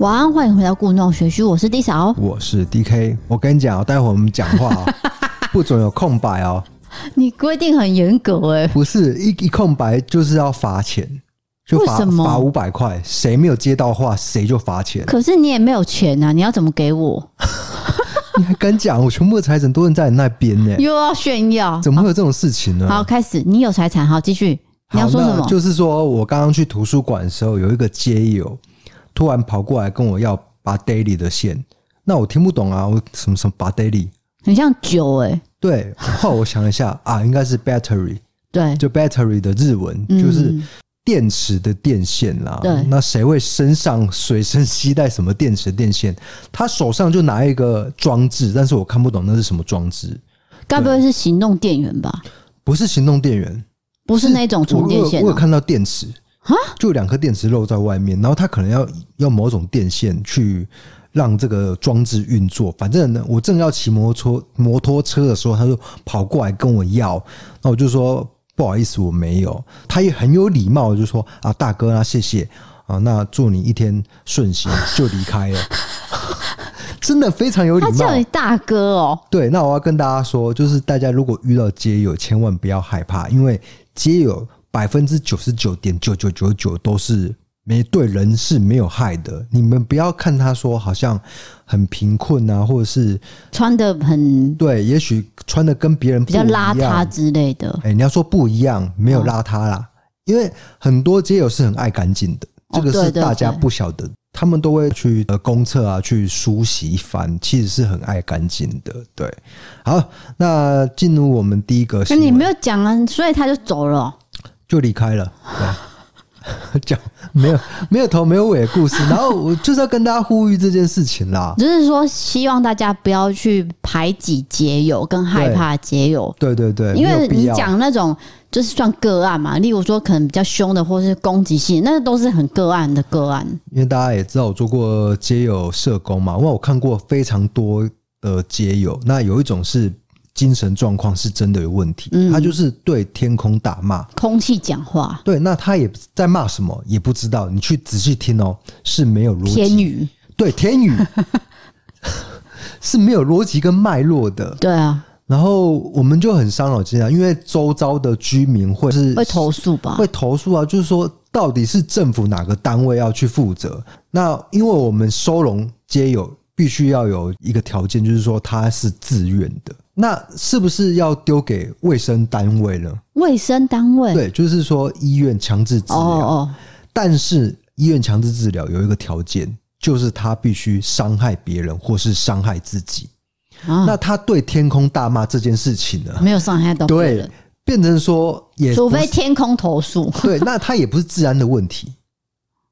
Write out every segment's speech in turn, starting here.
晚安，欢迎回到故弄玄虚，我是 D 嫂，我是 DK。我跟你讲，待会我们讲话、哦、不准有空白哦。你规定很严格哎，不是一一空白就是要罚钱，就罚罚五百块，谁没有接到话谁就罚钱。可是你也没有钱啊，你要怎么给我？你还敢讲？我全部的财产都在你那边呢，又要炫耀？怎么会有这种事情呢？好，好，开始，你有财产，好，继续。你要说什么？就是说我刚刚去图书馆的时候，有一个街友。突然跑过来跟我要拔 daily 的线，那我听不懂啊，我什么什么拔 daily，很像酒哎、欸。对，后来我想一下 啊，应该是 battery，对，就 battery 的日文、嗯、就是电池的电线啦。对，那谁会身上随身携带什么电池的电线？他手上就拿一个装置，但是我看不懂那是什么装置。该不会是行动电源吧？不是行动电源，不是那种充电线、喔。我有看到电池。就两颗电池露在外面，然后他可能要用某种电线去让这个装置运作。反正呢，我正要骑摩托摩托车的时候，他就跑过来跟我要，那我就说不好意思，我没有。他也很有礼貌，就说啊，大哥啊，谢谢啊，那祝你一天顺心，就离开了。真的非常有礼貌，他叫你大哥哦。对，那我要跟大家说，就是大家如果遇到街友，千万不要害怕，因为街友。百分之九十九点九九九九都是没对人是没有害的。你们不要看他说好像很贫困啊，或者是穿的很对，也许穿的跟别人比较邋遢之类的。哎，你要说不一样，没有邋遢啦，因为很多街友是很爱干净的，这个是大家不晓得。他们都会去呃公厕啊，去梳洗一番，其实是很爱干净的。对，好，那进入我们第一个，那你没有讲啊，所以他就走了。就离开了，对，讲没有没有头没有尾的故事，然后我就是要跟大家呼吁这件事情啦，就是说希望大家不要去排挤结友跟害怕结友，对对对，因为你讲那种就是算个案嘛，例如说可能比较凶的或是攻击性，那都是很个案的个案。因为大家也知道我做过结友社工嘛，因为我看过非常多的结友，那有一种是。精神状况是真的有问题，嗯，他就是对天空大骂，空气讲话。对，那他也在骂什么也不知道，你去仔细听哦，是没有逻辑。天语，对，天语 是没有逻辑跟脉络的。对啊，然后我们就很伤脑筋啊，因为周遭的居民会是会投诉吧？会投诉啊，就是说到底是政府哪个单位要去负责？那因为我们收容街有必须要有一个条件，就是说他是自愿的。那是不是要丢给卫生单位呢？卫生单位对，就是说医院强制治疗。哦哦。但是医院强制治疗有一个条件，就是他必须伤害别人或是伤害自己。啊。那他对天空大骂这件事情呢？没有伤害到别人。对，变成说也，除非天空投诉。对，那他也不是治安的问题。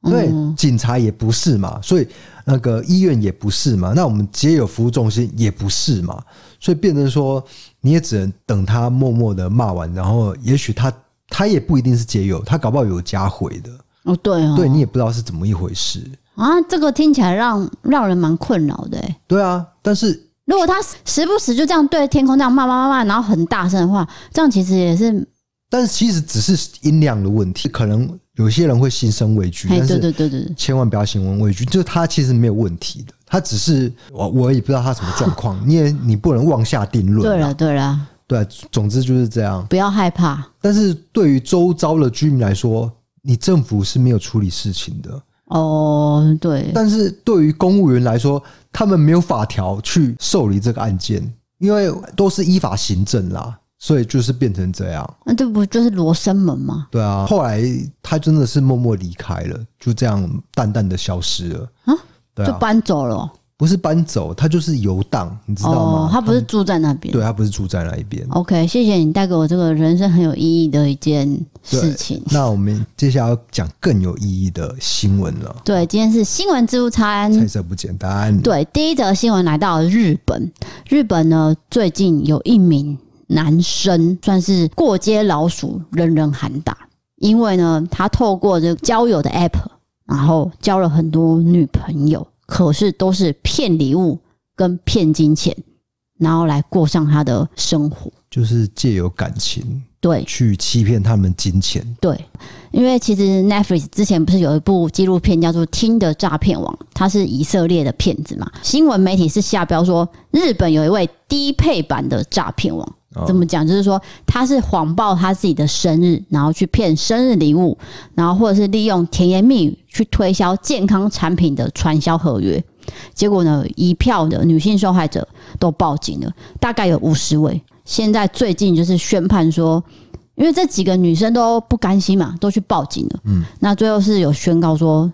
对，警察也不是嘛，所以那个医院也不是嘛，那我们街友服务中心也不是嘛，所以变成说你也只能等他默默的骂完，然后也许他他也不一定是解友，他搞不好有加回的哦，对哦，对你也不知道是怎么一回事啊，这个听起来让让人蛮困扰的，对啊，但是如果他时不时就这样对天空这样骂骂骂骂，然后很大声的话，这样其实也是，但是其实只是音量的问题，可能。有些人会心生畏惧，但是千万不要心生畏惧。就是他其实没有问题的，他只是我我也不知道他什么状况，你也你不能妄下定论。对了对了，对，总之就是这样。不要害怕。但是对于周遭的居民来说，你政府是没有处理事情的。哦，对。但是对于公务员来说，他们没有法条去受理这个案件，因为都是依法行政啦。所以就是变成这样，那这不就是罗生门吗？对啊，后来他真的是默默离开了，就这样淡淡的消失了啊，对啊，就搬走了。不是搬走，他就是游荡，你知道吗？哦，他不是住在那边，对，他不是住在那一边。OK，谢谢你带给我这个人生很有意义的一件事情。那我们接下来要讲更有意义的新闻了。对，今天是新闻自助餐，菜色不简单。对，第一则新闻来到了日本，日本呢最近有一名。男生算是过街老鼠，人人喊打。因为呢，他透过这个交友的 app，然后交了很多女朋友，可是都是骗礼物跟骗金钱，然后来过上他的生活。就是借由感情对，去欺骗他们金钱。对，因为其实 Netflix 之前不是有一部纪录片叫做《Tinder 诈骗王》，他是以色列的骗子嘛。新闻媒体是下标说，日本有一位低配版的诈骗王。怎么讲？就是说他是谎报他自己的生日，然后去骗生日礼物，然后或者是利用甜言蜜语去推销健康产品的传销合约。结果呢，一票的女性受害者都报警了，大概有五十位。现在最近就是宣判说，因为这几个女生都不甘心嘛，都去报警了。嗯，那最后是有宣告说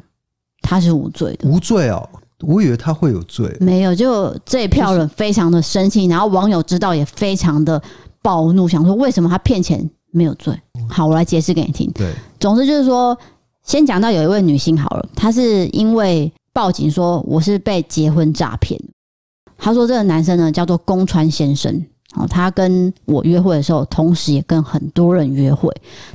他是无罪的，无罪哦。我以为他会有罪，没有，就这一票人非常的生气，然后网友知道也非常的暴怒，想说为什么他骗钱没有罪？好，我来解释给你听。对，总之就是说，先讲到有一位女性好了，她是因为报警说我是被结婚诈骗，她说这个男生呢叫做宫川先生。哦，他跟我约会的时候，同时也跟很多人约会，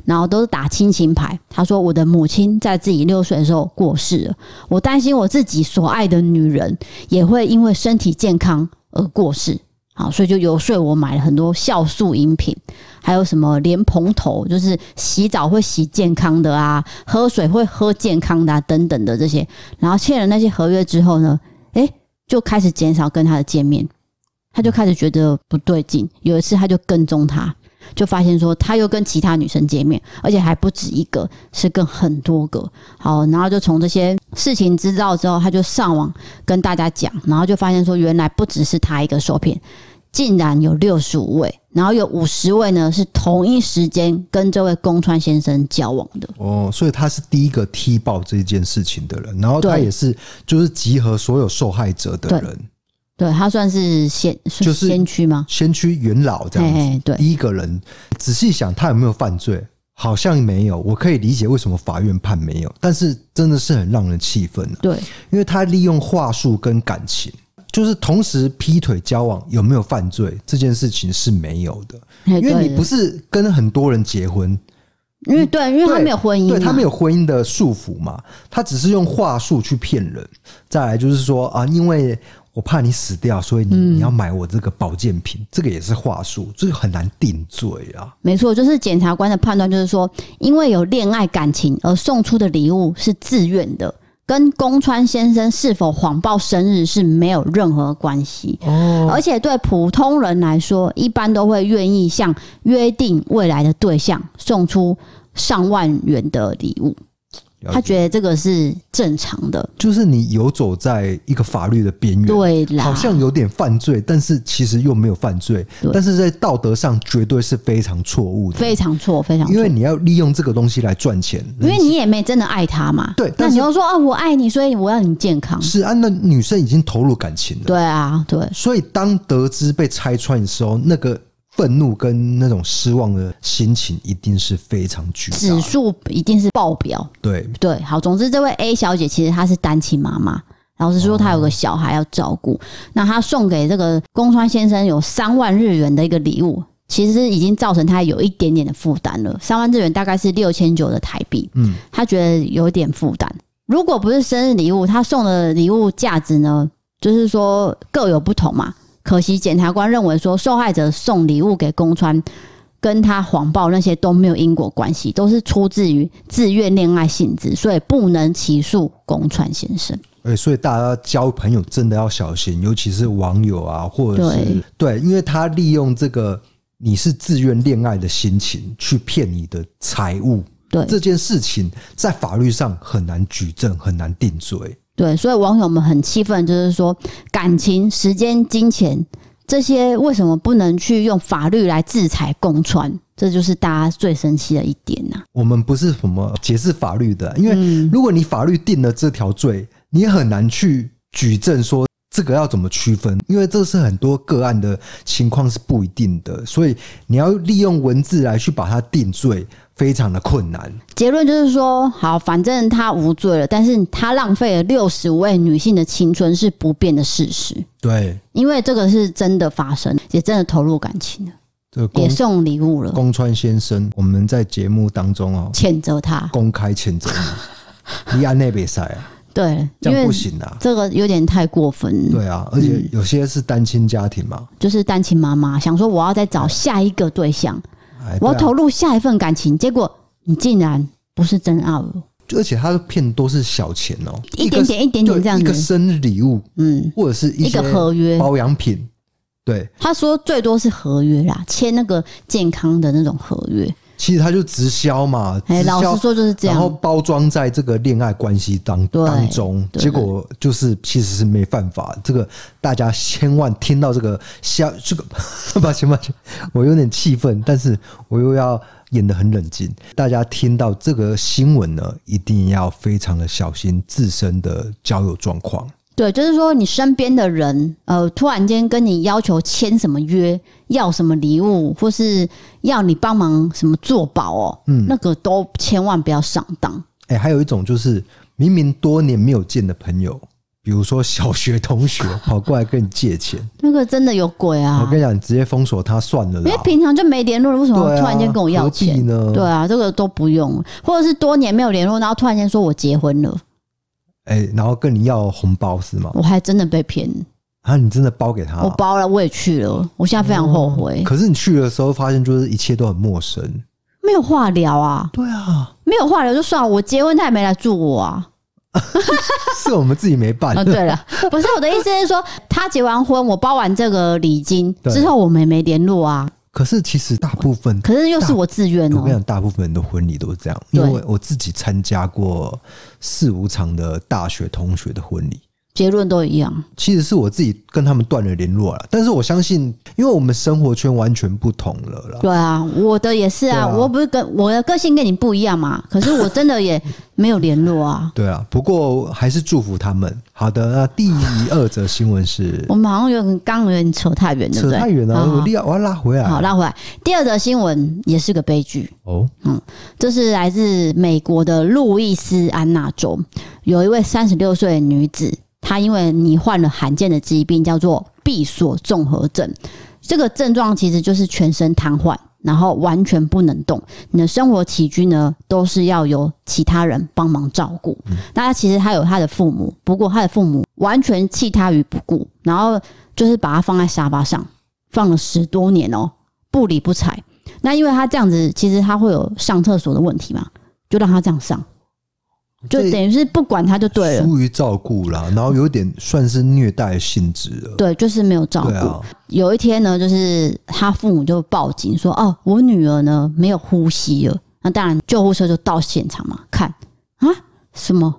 然后都是打亲情牌。他说，我的母亲在自己六岁的时候过世了，我担心我自己所爱的女人也会因为身体健康而过世。好，所以就游说我买了很多酵素饮品，还有什么莲蓬头，就是洗澡会洗健康的啊，喝水会喝健康的啊，等等的这些。然后签了那些合约之后呢，诶，就开始减少跟他的见面。他就开始觉得不对劲，有一次他就跟踪他，就发现说他又跟其他女生见面，而且还不止一个，是跟很多个。好，然后就从这些事情知道之后，他就上网跟大家讲，然后就发现说原来不只是他一个受骗，竟然有六十五位，然后有五十位呢是同一时间跟这位宫川先生交往的。哦，所以他是第一个踢爆这件事情的人，然后他也是就是集合所有受害者的人。对，他算是先就是先驱吗？先驱元老这样子。嘿嘿对，第一个人仔细想，他有没有犯罪？好像没有。我可以理解为什么法院判没有，但是真的是很让人气愤。对，因为他利用话术跟感情，就是同时劈腿交往，有没有犯罪这件事情是没有的。因为你不是跟很多人结婚，因为对，因为他没有婚姻，对，他没有婚姻的束缚嘛，他只是用话术去骗人。再来就是说啊，因为。我怕你死掉，所以你你要买我这个保健品，嗯、这个也是话术，这个很难定罪啊。没错，就是检察官的判断，就是说，因为有恋爱感情而送出的礼物是自愿的，跟宫川先生是否谎报生日是没有任何关系。哦，而且对普通人来说，一般都会愿意向约定未来的对象送出上万元的礼物。他觉得这个是正常的，就是你游走在一个法律的边缘，对啦，好像有点犯罪，但是其实又没有犯罪，但是在道德上绝对是非常错误的，非常错，非常错，因为你要利用这个东西来赚钱，因为你也没真的爱他嘛，对，那你又说啊，我爱你，所以我要你健康，是啊，那女生已经投入感情了，对啊，对，所以当得知被拆穿的时候，那个。愤怒跟那种失望的心情一定是非常巨大，指数一定是爆表。对对，好，总之这位 A 小姐其实她是单亲妈妈，老实说她有个小孩要照顾。哦、那她送给这个宫川先生有三万日元的一个礼物，其实已经造成她有一点点的负担了。三万日元大概是六千九的台币，嗯，她觉得有点负担。如果不是生日礼物，她送的礼物价值呢，就是说各有不同嘛。可惜，检察官认为说，受害者送礼物给宫川，跟他谎报那些都没有因果关系，都是出自于自愿恋爱性质，所以不能起诉宫川先生。哎，所以大家交朋友真的要小心，尤其是网友啊，或者是对，对，因为他利用这个你是自愿恋爱的心情去骗你的财物，对这件事情，在法律上很难举证，很难定罪。对，所以网友们很气愤，就是说感情、时间、金钱这些，为什么不能去用法律来制裁宫川？这就是大家最生气的一点呐、啊。我们不是什么解释法律的，因为如果你法律定了这条罪，你很难去举证说这个要怎么区分，因为这是很多个案的情况是不一定的，所以你要利用文字来去把它定罪。非常的困难。结论就是说，好，反正他无罪了，但是他浪费了六十位女性的青春是不变的事实。对，因为这个是真的发生，也真的投入感情了，这个也送礼物了。宫川先生，我们在节目当中哦，谴责他，公开谴责你，立案内比赛啊，对，这样不行啊，这个有点太过分。对啊，而且有些是单亲家庭嘛，就是单亲妈妈想说我要再找下一个对象。孩，我要投入下一份感情，结果你竟然不是真爱了。而且他的骗都是小钱哦，一点点、一点点这样子，一个生日礼物，嗯，或者是一,一个合约保养品。对，他说最多是合约啦，签那个健康的那种合约。其实他就直销嘛，哎，老实说就是这样，然后包装在这个恋爱关系当当中，结果就是其实是没犯法。这个大家千万听到这个消这个，抱歉抱歉，我有点气愤，但是我又要演得很冷静。大家听到这个新闻呢，一定要非常的小心自身的交友状况。对，就是说你身边的人，呃，突然间跟你要求签什么约，要什么礼物，或是要你帮忙什么做保哦，嗯，那个都千万不要上当。哎、欸，还有一种就是明明多年没有见的朋友，比如说小学同学 跑过来跟你借钱，那个真的有鬼啊！我跟你讲，你直接封锁他算了，因为平常就没联络，为什么突然间跟我要钱、啊、呢？对啊，这个都不用，或者是多年没有联络，然后突然间说我结婚了。哎、欸，然后跟你要红包是吗？我还真的被骗啊！你真的包给他、啊？我包了，我也去了。我现在非常后悔。哦、可是你去的时候，发现就是一切都很陌生，没有话聊啊。对啊，没有话聊就算了。我结婚他也没来祝我啊，是我们自己没办。哦，对了，不是我的意思是说，他结完婚，我包完这个礼金之后，我们也没联络啊。可是其实大部分，可是又是我自愿哦。我跟你讲，大部分人的婚礼都是这样，因为我自己参加过四五场的大学同学的婚礼。结论都一样，其实是我自己跟他们断了联络了。但是我相信，因为我们生活圈完全不同了啦。对啊，我的也是啊，啊我不是跟我的个性跟你不一样嘛。可是我真的也没有联络啊。对啊，不过还是祝福他们。好的，那第二则新闻是，我们好像有点刚有点扯太远，扯太远了，我拉我要拉回来。好，拉回来。第二则新闻也是个悲剧哦。嗯，这是来自美国的路易斯安那州，有一位三十六岁的女子。他因为你患了罕见的疾病，叫做闭锁综合症。这个症状其实就是全身瘫痪，然后完全不能动。你的生活起居呢，都是要由其他人帮忙照顾。那他其实他有他的父母，不过他的父母完全弃他于不顾，然后就是把他放在沙发上，放了十多年哦，不理不睬。那因为他这样子，其实他会有上厕所的问题嘛，就让他这样上。就等于是不管他就对了，疏于照顾啦，然后有点算是虐待性质了。对，就是没有照顾。啊、有一天呢，就是他父母就报警说：“哦，我女儿呢没有呼吸了。”那当然，救护车就到现场嘛，看啊，什么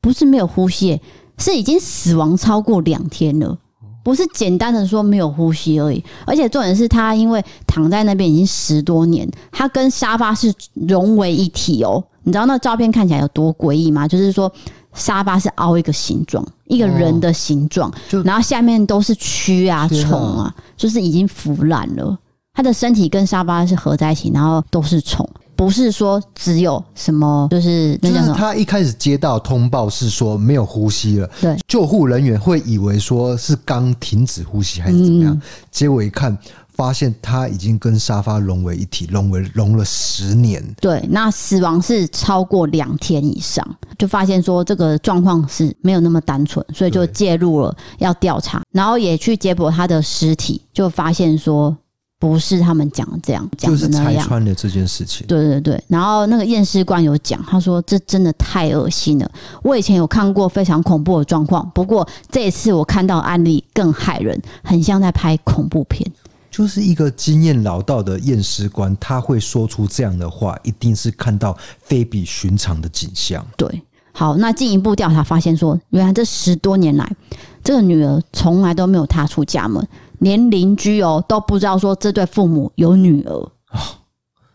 不是没有呼吸，是已经死亡超过两天了，不是简单的说没有呼吸而已。而且重点是他因为躺在那边已经十多年，他跟沙发是融为一体哦。你知道那照片看起来有多诡异吗？就是说沙发是凹一个形状，一个人的形状，然后下面都是蛆啊、虫啊，就是已经腐烂了。他的身体跟沙发是合在一起，然后都是虫，不是说只有什么，就是那就是他一开始接到通报是说没有呼吸了，对，救护人员会以为说是刚停止呼吸还是怎么样，结果一看。发现他已经跟沙发融为一体，融为融了十年。对，那死亡是超过两天以上，就发现说这个状况是没有那么单纯，所以就介入了要调查，然后也去解剖他的尸体，就发现说不是他们讲的这样，就是拆穿了这件事情。对对对，然后那个验尸官有讲，他说这真的太恶心了。我以前有看过非常恐怖的状况，不过这一次我看到案例更骇人，很像在拍恐怖片。就是一个经验老道的验尸官，他会说出这样的话，一定是看到非比寻常的景象。对，好，那进一步调查发现说，原来这十多年来，这个女儿从来都没有踏出家门，连邻居哦都不知道说这对父母有女儿。哦，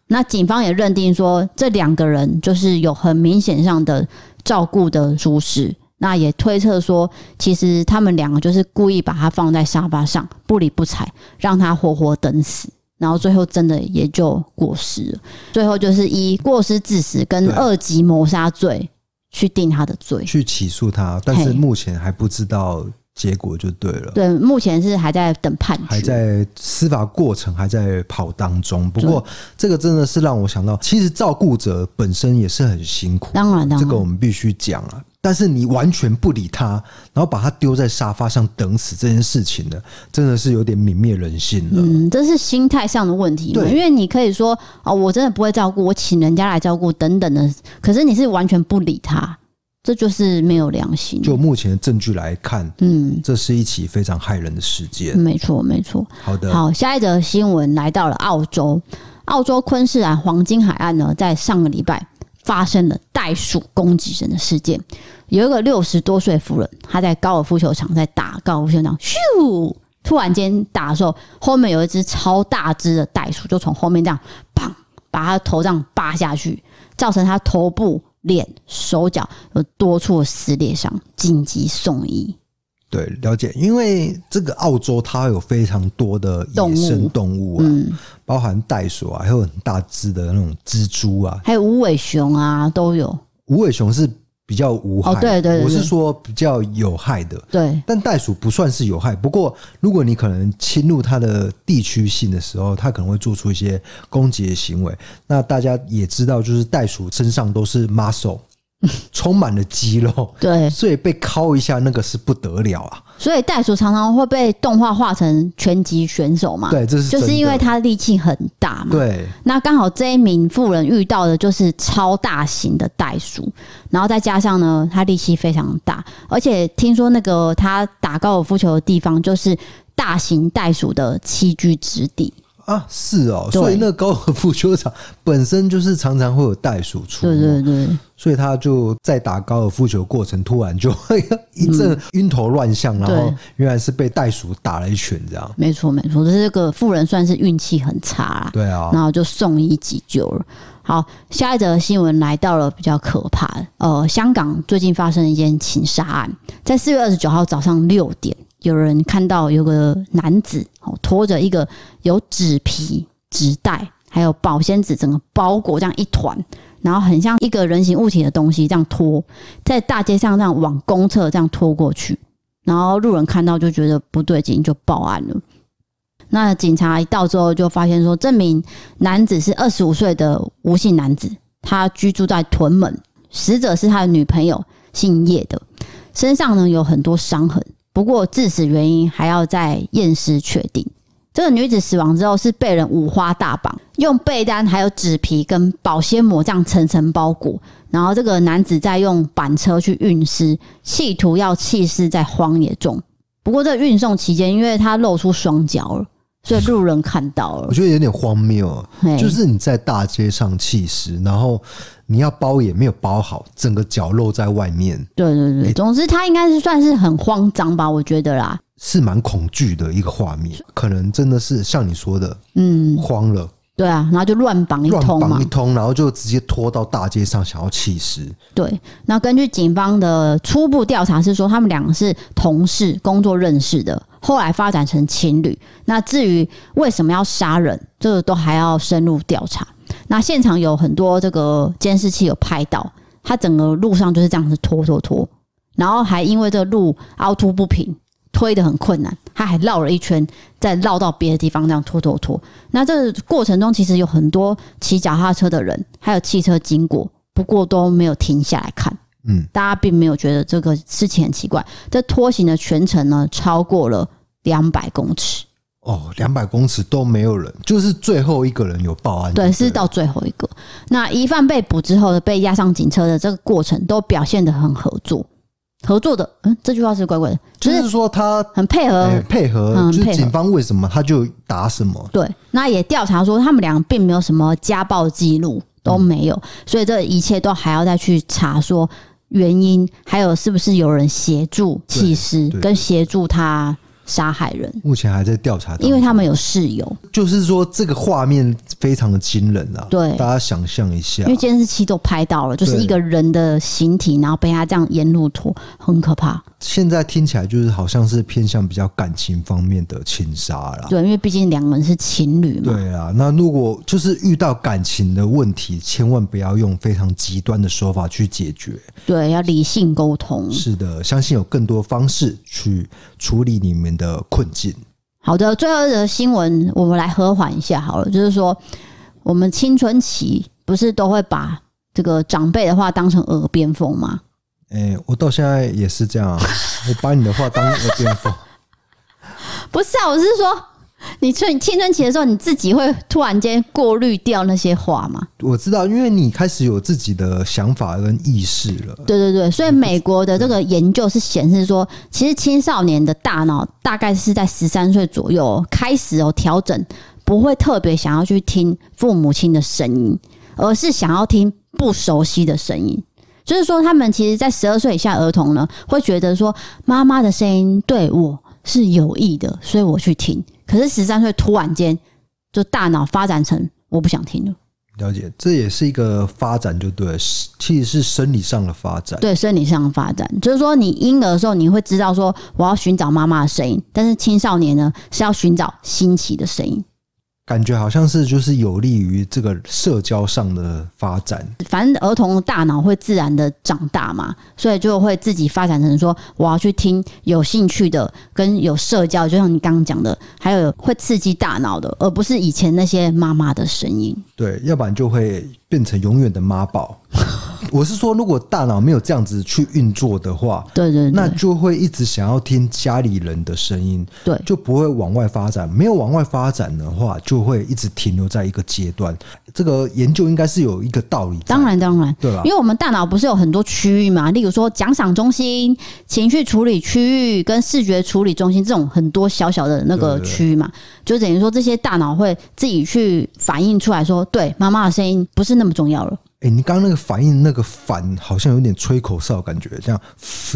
那警方也认定说，这两个人就是有很明显上的照顾的疏失。那也推测说，其实他们两个就是故意把他放在沙发上，不理不睬，让他活活等死，然后最后真的也就过失了。最后就是以过失致死跟二级谋杀罪去定他的罪，去起诉他，但是目前还不知道结果就对了。对，目前是还在等判决，还在司法过程还在跑当中。不过这个真的是让我想到，其实照顾者本身也是很辛苦。当然，当然，这个我们必须讲啊。但是你完全不理他，然后把他丢在沙发上等死这件事情呢，真的是有点泯灭人性了。嗯，这是心态上的问题。对，因为你可以说哦，我真的不会照顾，我请人家来照顾等等的，可是你是完全不理他，这就是没有良心。就目前的证据来看，嗯，这是一起非常害人的事件。没错，没错。好的，好，下一则新闻来到了澳洲，澳洲昆士兰黄金海岸呢，在上个礼拜。发生了袋鼠攻击人的事件，有一个六十多岁夫人，她在高尔夫球场在打高尔夫球场，咻！突然间打的时候，后面有一只超大只的袋鼠，就从后面这样砰，把她头这样扒下去，造成她头部、脸、手脚有多处撕裂伤，紧急送医。对，了解，因为这个澳洲它有非常多的野生动物啊，嗯、包含袋鼠啊，还有很大只的那种蜘蛛啊，还有无尾熊啊，都有。无尾熊是比较无害，哦，对对对，我是说比较有害的。对，但袋鼠不算是有害。不过，如果你可能侵入它的地区性的时候，它可能会做出一些攻击的行为。那大家也知道，就是袋鼠身上都是 muscle。充满了肌肉，对，所以被敲一下那个是不得了啊。所以袋鼠常常会被动画化成拳击选手嘛？对，这是就是因为他力气很大嘛。对，那刚好这一名富人遇到的就是超大型的袋鼠，然后再加上呢，他力气非常大，而且听说那个他打高尔夫球的地方就是大型袋鼠的栖居之地。啊，是哦，所以那个高尔夫球场本身就是常常会有袋鼠出没，对对对，所以他就在打高尔夫球过程突然就 一阵晕头乱向，然后原来是被袋鼠打了一拳，这样。没错没错，这个富人算是运气很差啦，对啊，然后就送医急救了。好，下一则新闻来到了比较可怕的，呃，香港最近发生了一件情杀案，在四月二十九号早上六点。有人看到有个男子哦，拖着一个有纸皮、纸袋，还有保鲜纸，整个包裹这样一团，然后很像一个人形物体的东西这样拖，在大街上这样往公厕这样拖过去，然后路人看到就觉得不对劲，就报案了。那警察一到之后，就发现说，这名男子是二十五岁的吴姓男子，他居住在屯门，死者是他的女朋友，姓叶的，身上呢有很多伤痕。不过致死原因还要再验尸确定。这个女子死亡之后是被人五花大绑，用被单还有纸皮跟保鲜膜这样层层包裹，然后这个男子再用板车去运尸，企图要弃尸在荒野中。不过这运送期间，因为他露出双脚了。所以路人看到了，我觉得有点荒谬。就是你在大街上弃尸，然后你要包也没有包好，整个脚露在外面。对对对，总之他应该是算是很慌张吧，我觉得啦，是蛮恐惧的一个画面，可能真的是像你说的，嗯，慌了。对啊，然后就乱绑一通嘛，乱绑一通，然后就直接拖到大街上，想要弃尸。对，那根据警方的初步调查是说，他们两个是同事，工作认识的，后来发展成情侣。那至于为什么要杀人，这个都还要深入调查。那现场有很多这个监视器有拍到，他整个路上就是这样子拖拖拖，然后还因为这个路凹凸不平。推的很困难，他还绕了一圈，再绕到别的地方，这样拖拖拖。那这个过程中，其实有很多骑脚踏车的人，还有汽车经过，不过都没有停下来看。嗯，大家并没有觉得这个事情很奇怪。这拖行的全程呢，超过了两百公尺。哦，两百公尺都没有人，就是最后一个人有报案。对，是到最后一个。那疑犯被捕之后的被押上警车的这个过程，都表现得很合作。合作的，嗯，这句话是怪怪的，就是说他很配合，配合，就是警方为什么他就打什么。对，那也调查说他们俩并没有什么家暴记录，都没有，所以这一切都还要再去查说原因，还有是不是有人协助弃尸，跟协助他。杀害人，目前还在调查，因为他们有室友。就是说，这个画面非常的惊人啊！对，大家想象一下，因为监视器都拍到了，就是一个人的形体，然后被他这样沿路拖，很可怕。现在听起来就是好像是偏向比较感情方面的情杀啦。对，因为毕竟两个人是情侣嘛。对啊，那如果就是遇到感情的问题，千万不要用非常极端的手法去解决。对，要理性沟通。是的，相信有更多方式去处理你们的困境。好的，最后的新闻我们来和缓一下好了，就是说我们青春期不是都会把这个长辈的话当成耳边风吗？哎、欸，我到现在也是这样、啊，我把你的话当耳边风。不是啊，我是说。你春青春期的时候，你自己会突然间过滤掉那些话吗？我知道，因为你开始有自己的想法跟意识了。对对对，所以美国的这个研究是显示说，其实青少年的大脑大概是在十三岁左右开始哦调整，不会特别想要去听父母亲的声音，而是想要听不熟悉的声音。就是说，他们其实，在十二岁以下儿童呢，会觉得说妈妈的声音对我是有益的，所以我去听。可是十三岁突然间就大脑发展成我不想听了。了解，这也是一个发展，就对，其实是生理上的发展。对，生理上的发展，就是说你婴儿的时候你会知道说我要寻找妈妈的声音，但是青少年呢是要寻找新奇的声音。感觉好像是就是有利于这个社交上的发展。反正儿童的大脑会自然的长大嘛，所以就会自己发展成说，我要去听有兴趣的，跟有社交，就像你刚刚讲的，还有会刺激大脑的，而不是以前那些妈妈的声音。对，要不然就会变成永远的妈宝。我是说，如果大脑没有这样子去运作的话，对，对对，那就会一直想要听家里人的声音，对，就不会往外发展。没有往外发展的话，就会一直停留在一个阶段。这个研究应该是有一个道理。当然，当然，对吧？因为我们大脑不是有很多区域嘛，例如说奖赏中心、情绪处理区域跟视觉处理中心这种很多小小的那个区域嘛，就等于说这些大脑会自己去反映出来说，对，妈妈的声音不是那么重要了。哎、欸，你刚刚那个反应，那个反好像有点吹口哨感觉，这样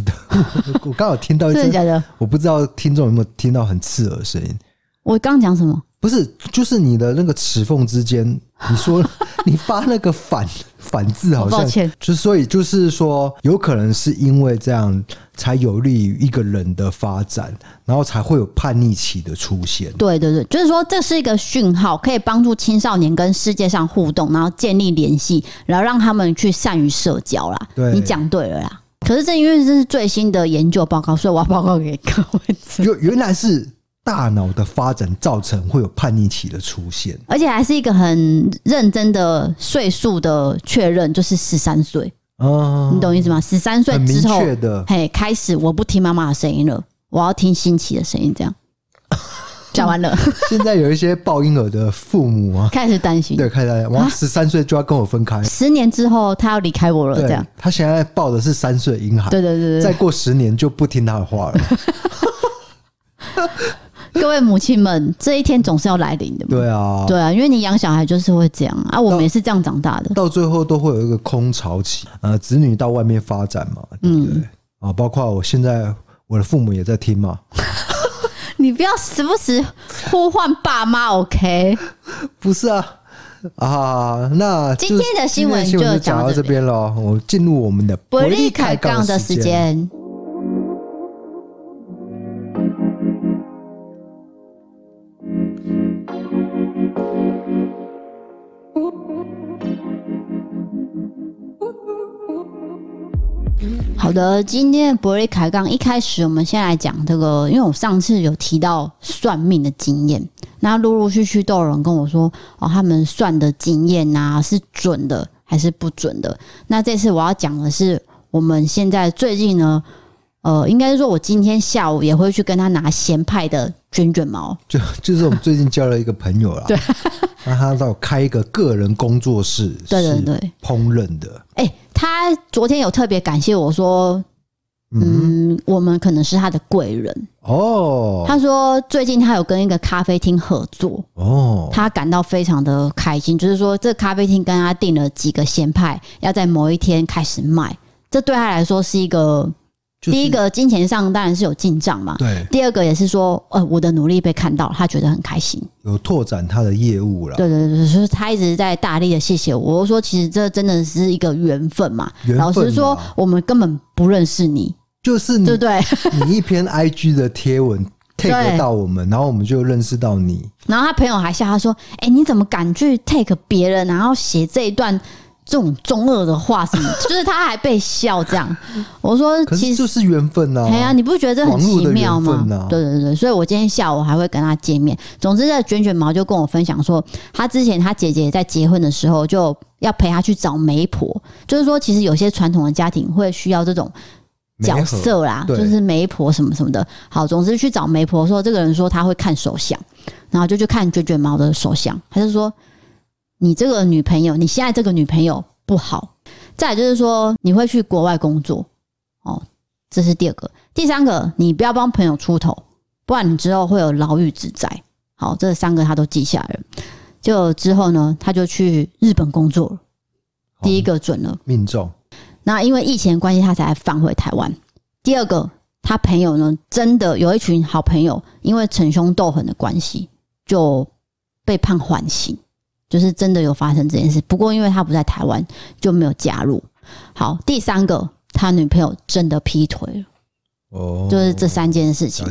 的。我刚好听到一声，真的？我不知道听众有没有听到很刺耳的声音。我刚刚讲什么？不是，就是你的那个齿缝之间，你说 你发那个反反字，好像，抱歉，就所以就是说，有可能是因为这样才有利于一个人的发展，然后才会有叛逆期的出现。对对对，就是说这是一个讯号，可以帮助青少年跟世界上互动，然后建立联系，然后让他们去善于社交啦。对，你讲对了啦。可是正因为这是最新的研究报告，所以我要报告给各位。原原来是。大脑的发展造成会有叛逆期的出现，而且还是一个很认真的岁数的确认，就是十三岁。哦，你懂意思吗？十三岁之后，嘿，开始我不听妈妈的声音了，我要听新奇的声音。这样 讲完了。现在有一些抱婴儿的父母啊，开始担心，对，开始担心，哇，十三岁就要跟我分开，十年之后他要离开我了，这样。他现在抱的是三岁婴孩，对对对对，再过十年就不听他的话了。各位母亲们，这一天总是要来临的嘛。对啊，对啊，因为你养小孩就是会这样啊，我们也是这样长大的。到最后都会有一个空巢期，呃，子女到外面发展嘛，对不对？啊、嗯，包括我现在我的父母也在听嘛。你不要时不时呼唤爸妈，OK？不是啊，啊，那今天的新闻就讲到这边了。我进入我们的伯利开杠的时间。好的，今天的伯利开杠一开始，我们先来讲这个，因为我上次有提到算命的经验，那陆陆续续都有人跟我说，哦，他们算的经验呐是准的还是不准的？那这次我要讲的是，我们现在最近呢，呃，应该是说我今天下午也会去跟他拿咸派的卷卷毛，就就是我们最近交了一个朋友啦，对，让他到开一个个人工作室，对对对，烹饪的，哎、欸。他昨天有特别感谢我说，嗯，我们可能是他的贵人哦。他说最近他有跟一个咖啡厅合作哦，他感到非常的开心，就是说这咖啡厅跟他订了几个咸派，要在某一天开始卖，这对他来说是一个。第一个金钱上当然是有进账嘛，对。第二个也是说，呃，我的努力被看到，他觉得很开心，有拓展他的业务了。对对对，就是他一直在大力的谢谢我。我说，其实这真的是一个缘分嘛。缘分嘛。老实说，我们根本不认识你，就是你对不对？你一篇 IG 的贴文 take 到我们，然后我们就认识到你。然后他朋友还笑他说：“哎，你怎么敢去 take 别人，然后写这一段？”这种中二的话，什么 就是他还被笑这样。我说，其实就是缘分呐。哎呀，你不觉得这很奇妙吗？对对对，所以我今天下午还会跟他见面。总之，这卷卷毛就跟我分享说，他之前他姐姐在结婚的时候就要陪他去找媒婆，就是说，其实有些传统的家庭会需要这种角色啦，就是媒婆什么什么的。好，总之去找媒婆说，这个人说他会看手相，然后就去看卷卷毛的手相，他就说你这个女朋友，你现在这个女朋友不好。再就是说你会去国外工作，哦，这是第二个。第三个，你不要帮朋友出头，不然你之后会有牢狱之灾。好，这三个他都记下来了。就之后呢，他就去日本工作了。第一个准了，命中。那因为疫情关系，他才返回台湾。第二个，他朋友呢，真的有一群好朋友，因为逞凶斗狠的关系，就被判缓刑，就是真的有发生这件事。不过因为他不在台湾，就没有加入。好，第三个，他女朋友真的劈腿了。哦，就是这三件事情，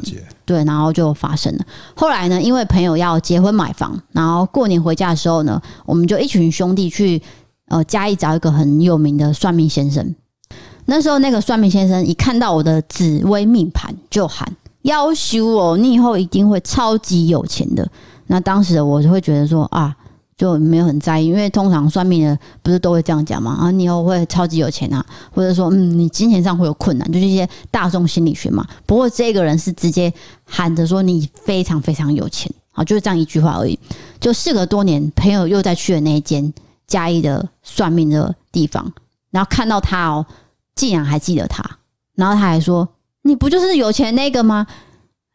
对，然后就发生了。后来呢，因为朋友要结婚买房，然后过年回家的时候呢，我们就一群兄弟去呃嘉义找一个很有名的算命先生。那时候那个算命先生一看到我的紫微命盘，就喊要求哦，你以后一定会超级有钱的。那当时我就会觉得说啊。就没有很在意，因为通常算命的不是都会这样讲吗？啊，你以后会超级有钱啊，或者说，嗯，你金钱上会有困难，就是一些大众心理学嘛。不过这个人是直接喊着说你非常非常有钱，好，就是这样一句话而已。就事隔多年，朋友又再去了那一间嘉义的算命的地方，然后看到他哦，竟然还记得他，然后他还说：“你不就是有钱那个吗？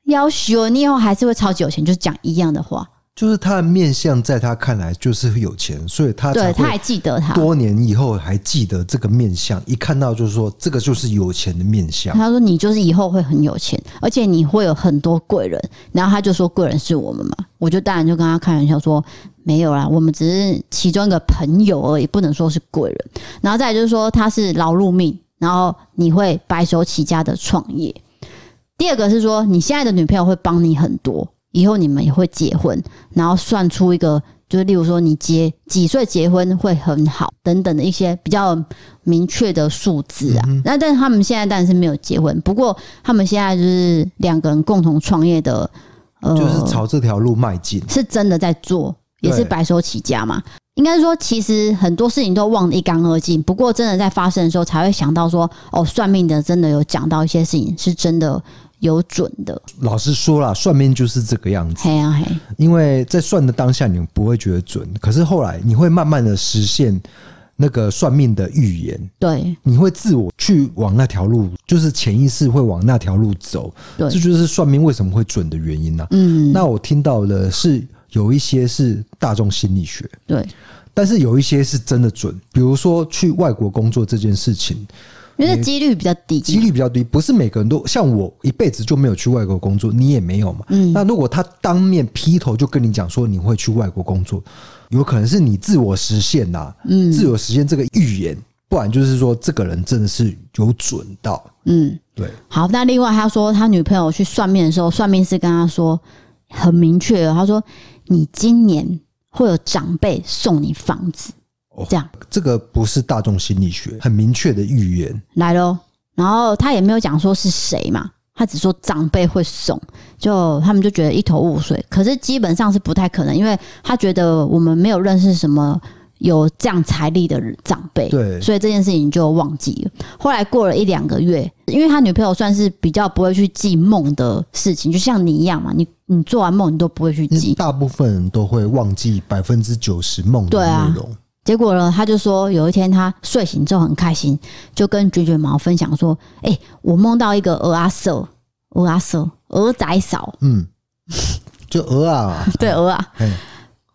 要许你以后还是会超级有钱。”就讲一样的话。就是他的面相，在他看来就是有钱，所以他对他还记得他多年以后还记得这个面相，一看到就是说这个就是有钱的面相。他说你就是以后会很有钱，而且你会有很多贵人。然后他就说贵人是我们嘛，我就当然就跟他开玩笑说没有啦，我们只是其中一个朋友而已，不能说是贵人。然后再就是说他是劳碌命，然后你会白手起家的创业。第二个是说你现在的女朋友会帮你很多。以后你们也会结婚，然后算出一个，就是例如说你结几岁结婚会很好等等的一些比较明确的数字啊。那但是他们现在当然是没有结婚，不过他们现在就是两个人共同创业的，呃，就是朝这条路迈进，是真的在做，也是白手起家嘛。应该说，其实很多事情都忘得一干二净，不过真的在发生的时候才会想到说，哦，算命的真的有讲到一些事情是真的。有准的，老实说啦，算命就是这个样子。嘿啊嘿，因为在算的当下，你不会觉得准，可是后来你会慢慢的实现那个算命的预言。对，你会自我去往那条路，就是潜意识会往那条路走。对，这就是算命为什么会准的原因呢、啊？嗯，那我听到的是有一些是大众心理学，对，但是有一些是真的准，比如说去外国工作这件事情。因为几率比较低，几率比较低，不是每个人都像我一辈子就没有去外国工作，你也没有嘛。嗯，那如果他当面劈头就跟你讲说你会去外国工作，有可能是你自我实现呐，嗯，自我实现这个预言，不然就是说这个人真的是有准到，嗯，对。好，那另外他说他女朋友去算命的时候，算命师跟他说很明确，他说你今年会有长辈送你房子。这样，这个不是大众心理学，很明确的预言来喽。然后他也没有讲说是谁嘛，他只说长辈会送，就他们就觉得一头雾水。可是基本上是不太可能，因为他觉得我们没有认识什么有这样财力的长辈，对，所以这件事情就忘记了。后来过了一两个月，因为他女朋友算是比较不会去记梦的事情，就像你一样嘛，你你做完梦你都不会去记，大部分人都会忘记百分之九十梦的内容。结果呢，他就说有一天他睡醒之后很开心，就跟卷卷毛分享说：“哎、欸，我梦到一个鹅阿嫂，鹅阿嫂，鹅仔嫂，嗯，就鹅啊，对鹅啊，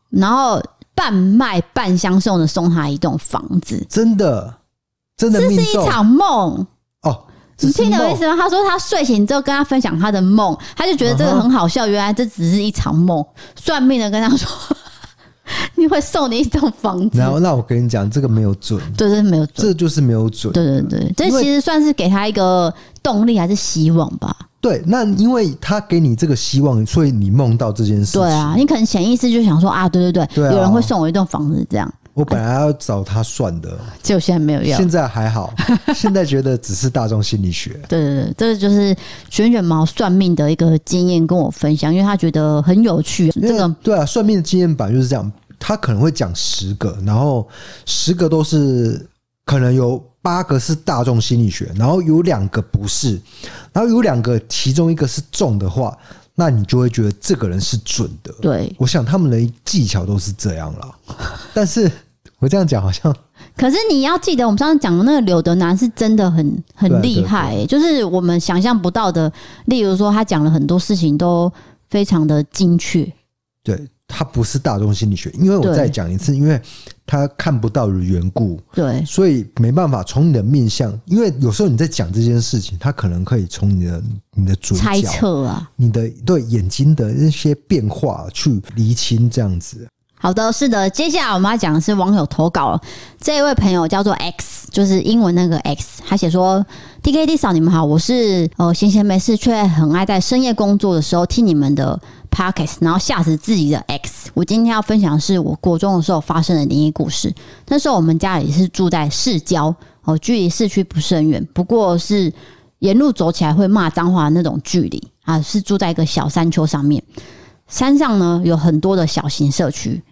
然后半卖半相送的送他一栋房子，真的，真的，这是一场梦。哦。你听懂意思吗？他说他睡醒之后跟他分享他的梦，他就觉得这个很好笑，原来这只是一场梦。算命的跟他说。” 你会送你一栋房子，然后那我跟你讲，这个没有准，对，这是没有准，这就是没有准，对对对，这其实算是给他一个动力还是希望吧？对，那因为他给你这个希望，所以你梦到这件事情，对啊，你可能潜意识就想说啊，对对对，有人会送我一栋房子这样。我本来要找他算的，就现在没有要，现在还好，现在觉得只是大众心理学。对对对，这个就是卷卷毛算命的一个经验跟我分享，因为他觉得很有趣。这个对啊，算命的经验版就是这样。他可能会讲十个，然后十个都是可能有八个是大众心理学，然后有两个不是，然后有两个其中一个是中的话，那你就会觉得这个人是准的。对，我想他们的技巧都是这样啦。但是我这样讲好像。可是你要记得，我们上次讲的那个柳德南是真的很很厉害，欸，就是我们想象不到的。例如说，他讲了很多事情都非常的精确。对，他不是大众心理学，因为我再讲一次，因为他看不到的缘故，对，所以没办法从你的面相。因为有时候你在讲这件事情，他可能可以从你的你的嘴猜测啊，你的对眼睛的那些变化去厘清这样子。好的，是的，接下来我们要讲的是网友投稿。这一位朋友叫做 X，就是英文那个 X，他写说：“DKD 嫂，你们好，我是呃闲闲没事却很爱在深夜工作的时候听你们的 Podcast，然后吓死自己的 X。我今天要分享的是我国中的时候发生的灵异故事。那时候我们家里是住在市郊，哦，距离市区不是很远，不过是沿路走起来会骂脏话的那种距离啊，是住在一个小山丘上面，山上呢有很多的小型社区。”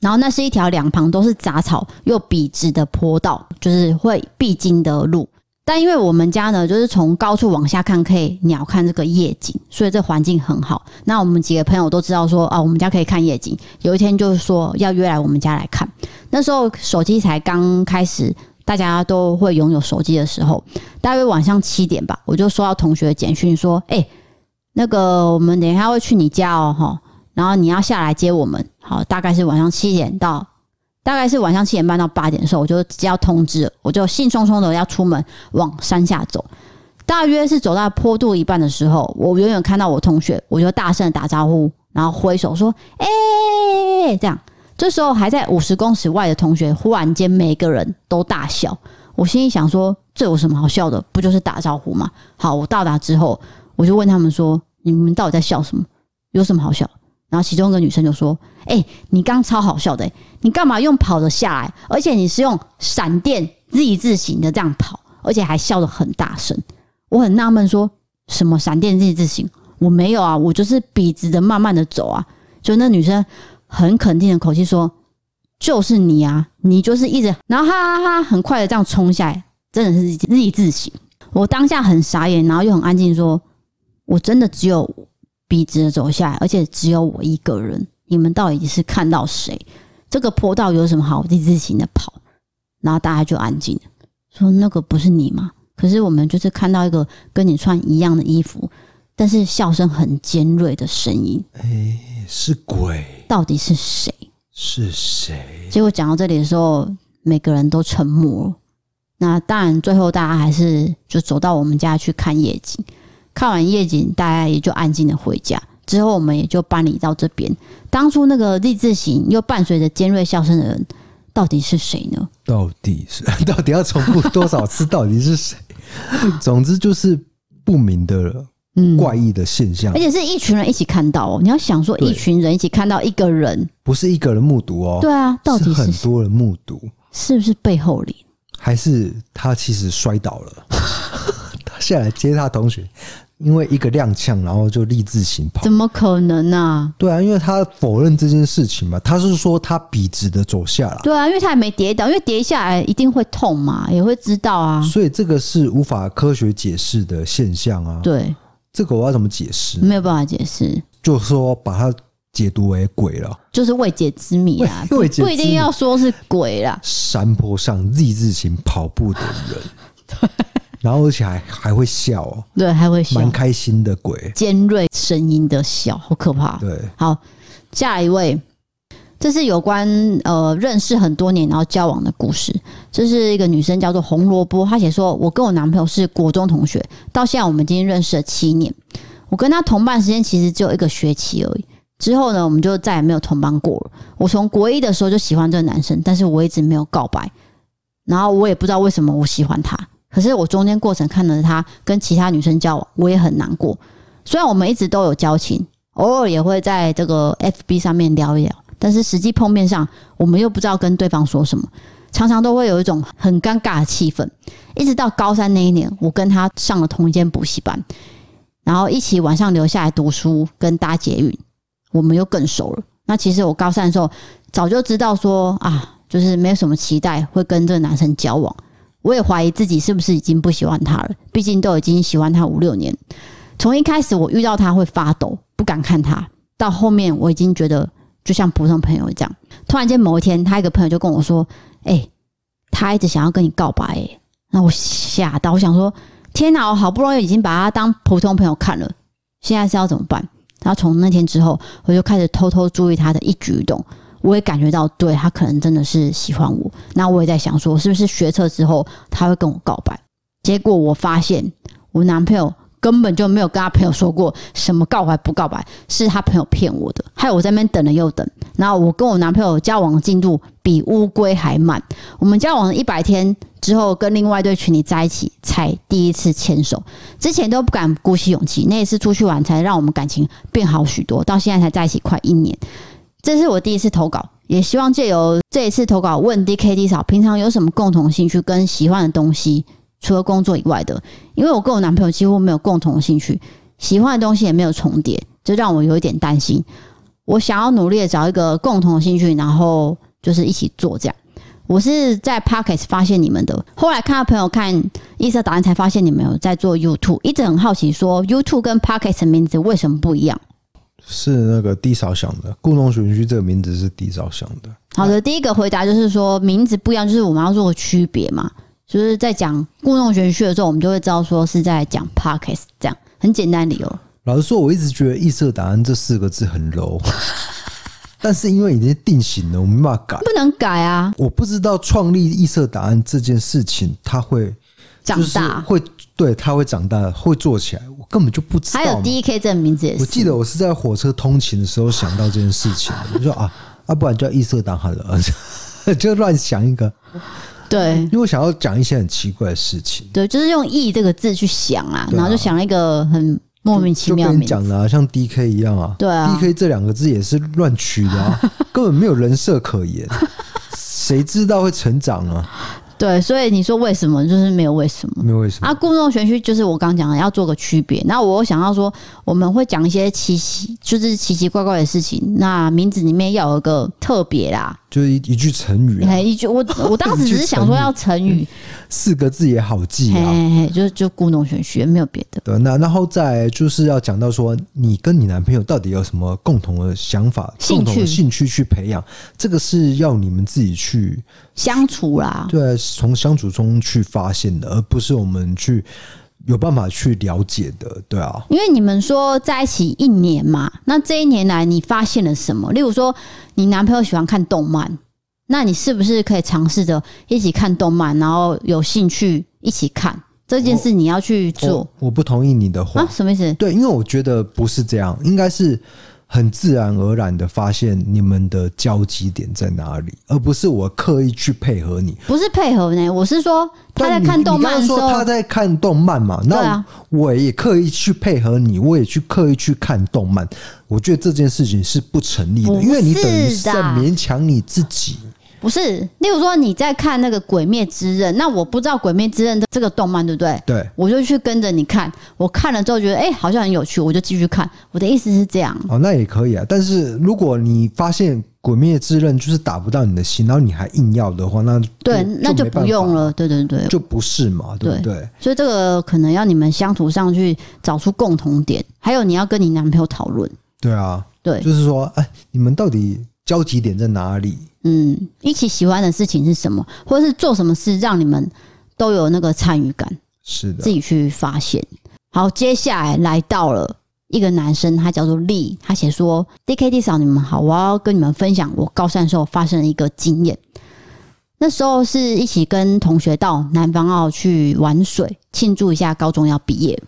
然后那是一条两旁都是杂草又笔直的坡道，就是会必经的路。但因为我们家呢，就是从高处往下看可以鸟瞰这个夜景，所以这环境很好。那我们几个朋友都知道说啊，我们家可以看夜景。有一天就是说要约来我们家来看。那时候手机才刚开始，大家都会拥有手机的时候，大约晚上七点吧，我就收到同学的简讯说，哎，那个我们等一下会去你家哦，哈。然后你要下来接我们，好，大概是晚上七点到，大概是晚上七点半到八点的时候，我就接要通知，我就兴冲冲的要出门往山下走。大约是走到坡度一半的时候，我远远看到我同学，我就大声的打招呼，然后挥手说：“哎、这样。”这时候还在五十公尺外的同学，忽然间每个人都大笑。我心里想说：“这有什么好笑的？不就是打招呼吗？”好，我到达之后，我就问他们说：“你们到底在笑什么？有什么好笑？”然后其中一个女生就说：“哎、你刚超好笑的、你干嘛用跑着下来？而且你是用闪电 Z 字形的这样跑，而且还笑得很大声。我很纳闷，说什么闪电 Z 字形？我没有啊，我就是笔直的慢慢的走啊。就那女生很肯定的口气说：就是你啊，你就是一直，然后哈哈哈，很快的这样冲下来，真的是 Z 字形。我当下很傻眼，然后又很安静，说我真的只有。”笔直的走下来，而且只有我一个人。你们到底是看到谁？这个坡道有什么好地自行的跑？然后大家就安静了，说那个不是你吗？可是我们就是看到一个跟你穿一样的衣服，但是笑声很尖锐的声音。哎，是鬼？到底是谁？是谁？结果讲到这里的时候，每个人都沉默了。那当然，最后大家还是就走到我们家去看夜景。看完夜景，大家也就安静的回家。之后，我们也就搬离到这边。当初那个 Z 字形又伴随着尖锐笑声的人，到底是谁呢？到底是 到底要重复多少次？到底是谁？总之就是不明的怪异的现象，嗯，而且是一群人一起看到哦。你要想说，一群人一起看到一个人，不是一个人目睹哦。对啊，到底很多人目睹，是不是背后灵？还是他其实摔倒了？他下来接他同学。因为一个踉跄，然后就立字形跑，怎么可能呢、啊？对啊，因为他否认这件事情嘛，他是说他笔直的走下来。对啊，因为他也没跌倒，因为跌下来一定会痛嘛，也会知道啊。所以这个是无法科学解释的现象啊。对，这个我要怎么解释？没有办法解释，就是说把它解读为鬼了，就是未解之谜啊。不不一定要说是鬼啦。山坡上 Z 字形跑步的人。对。然后而且还还会笑哦，对，还会笑，蛮开心的鬼，尖锐声音的笑，好可怕。对，好，下一位，这是有关呃认识很多年然后交往的故事。这是一个女生叫做红萝卜，她写说，我跟我男朋友是国中同学，到现在我们已经认识了七年。我跟他同班时间其实只有一个学期而已，之后呢，我们就再也没有同班过了。我从国一的时候就喜欢这个男生，但是我一直没有告白，然后我也不知道为什么我喜欢他。可是我中间过程看到他跟其他女生交往，我也很难过。虽然我们一直都有交情，偶尔也会在这个 FB 上面聊一聊，但是实际碰面上，我们又不知道跟对方说什么，常常都会有一种很尴尬的气氛。一直到高三那一年，我跟他上了同一间补习班，然后一起晚上留下来读书跟搭捷运，我们又更熟了。那其实我高三的时候早就知道说啊，就是没有什么期待会跟这个男生交往。我也怀疑自己是不是已经不喜欢他了，毕竟都已经喜欢他五六年。从一开始我遇到他会发抖，不敢看他，到后面我已经觉得就像普通朋友这样。突然间某一天，他一个朋友就跟我说：“哎，他一直想要跟你告白。”，那我吓到，我想说：“天哪！我好不容易已经把他当普通朋友看了，现在是要怎么办？”然后从那天之后，我就开始偷偷注意他的一举一动。我也感觉到，对，他可能真的是喜欢我。那我也在想说，是不是学车之后他会跟我告白？结果我发现，我男朋友根本就没有跟他朋友说过什么告白不告白，是他朋友骗我的。害我在那边等了又等。然后我跟我男朋友交往进度比乌龟还慢。我们交往了一百天之后，跟另外一对群里在一起，才第一次牵手。之前都不敢鼓起勇气，那一次出去玩才让我们感情变好许多。到现在才在一起快一年。这是我第一次投稿，也希望借由这一次投稿问 DKD 嫂平常有什么共同兴趣跟喜欢的东西，除了工作以外的。因为我跟我男朋友几乎没有共同兴趣，喜欢的东西也没有重叠，这让我有一点担心。我想要努力的找一个共同的兴趣，然后就是一起做这样。我是在 Podcast 发现你们的，后来看到朋友看异色档案才发现你们有在做 YouTube，一直很好奇说 YouTube 跟 Podcast 名字为什么不一样。是那个低少想的，故弄玄虚这个名字是低少想的。好的，第一个回答就是说名字不一样，就是我们要做个区别嘛。就是在讲故弄玄虚的时候，我们就会知道说是在讲 Podcast 这样，很简单理由。老实说，我一直觉得“异色答案”这四个字很 low，但是因为已经定型了，我没办法改，不能改啊。我不知道创立“异色答案”这件事情，它会长大，会对它会长大，会做起来。根本就不知道。还有 DK 这个名字也是，我记得我是在火车通勤的时候想到这件事情的。我说啊，啊，不然叫异色党好了，就乱想一个。对，因为我想要讲一些很奇怪的事情。对，就是用“异”这个字去想啊，然后就想了一个很莫名其妙的名字。讲的啊，像 DK 一样啊。对啊，DK 这两个字也是乱取的啊，根本没有人设可言，谁知道会成长啊？对，所以你说为什么就是没有为什么？没有为什么啊？故弄玄虚就是我刚刚讲的，要做个区别。那我想要说，我们会讲一些奇奇，就是奇奇怪怪的事情。那名字里面要有一个特别啦。就是一一句成语啊，一句我 我当时只是想说要成语，四个字也好记啊，嘿嘿就就故弄玄虚，没有别的。对，那然后再就是要讲到说，你跟你男朋友到底有什么共同的想法、共同的兴趣去培养，这个是要你们自己去相处啦。对，从相处中去发现的，而不是我们去。有办法去了解的，对啊，因为你们说在一起一年嘛，那这一年来你发现了什么？例如说，你男朋友喜欢看动漫，那你是不是可以尝试着一起看动漫，然后有兴趣一起看这件事？你要去做。我，我不同意你的话，啊，什么意思？对，因为我觉得不是这样，应该是。很自然而然的发现你们的交集点在哪里，而不是我刻意去配合你。不是配合呢，我是说他在看动漫的时候，说他在看动漫嘛，那我也刻意去配合你，我也去刻意去看动漫。我觉得这件事情是不成立的，因为你等于是在勉强你自己。不是，例如说你在看那个《鬼灭之刃》，那我不知道《鬼灭之刃》这个动漫对不对？对，我就去跟着你看，我看了之后觉得哎、欸，好像很有趣，我就继续看。我的意思是这样。哦，那也可以啊。但是如果你发现《鬼灭之刃》就是打不到你的心，然后你还硬要的话，那对，那就不用了。对对对，就不是嘛，对不对，对？所以这个可能要你们相处上去找出共同点，还有你要跟你男朋友讨论。对啊，对，就是说，哎，你们到底交集点在哪里？嗯，一起喜欢的事情是什么，或者是做什么事让你们都有那个参与感？是的，自己去发现。好，接下来来到了一个男生，他叫做力，他写说：“DKD 嫂，你们好，我要跟你们分享我高三时候发生的一个经验。那时候是一起跟同学到南方澳去玩水，庆祝一下高中要毕业。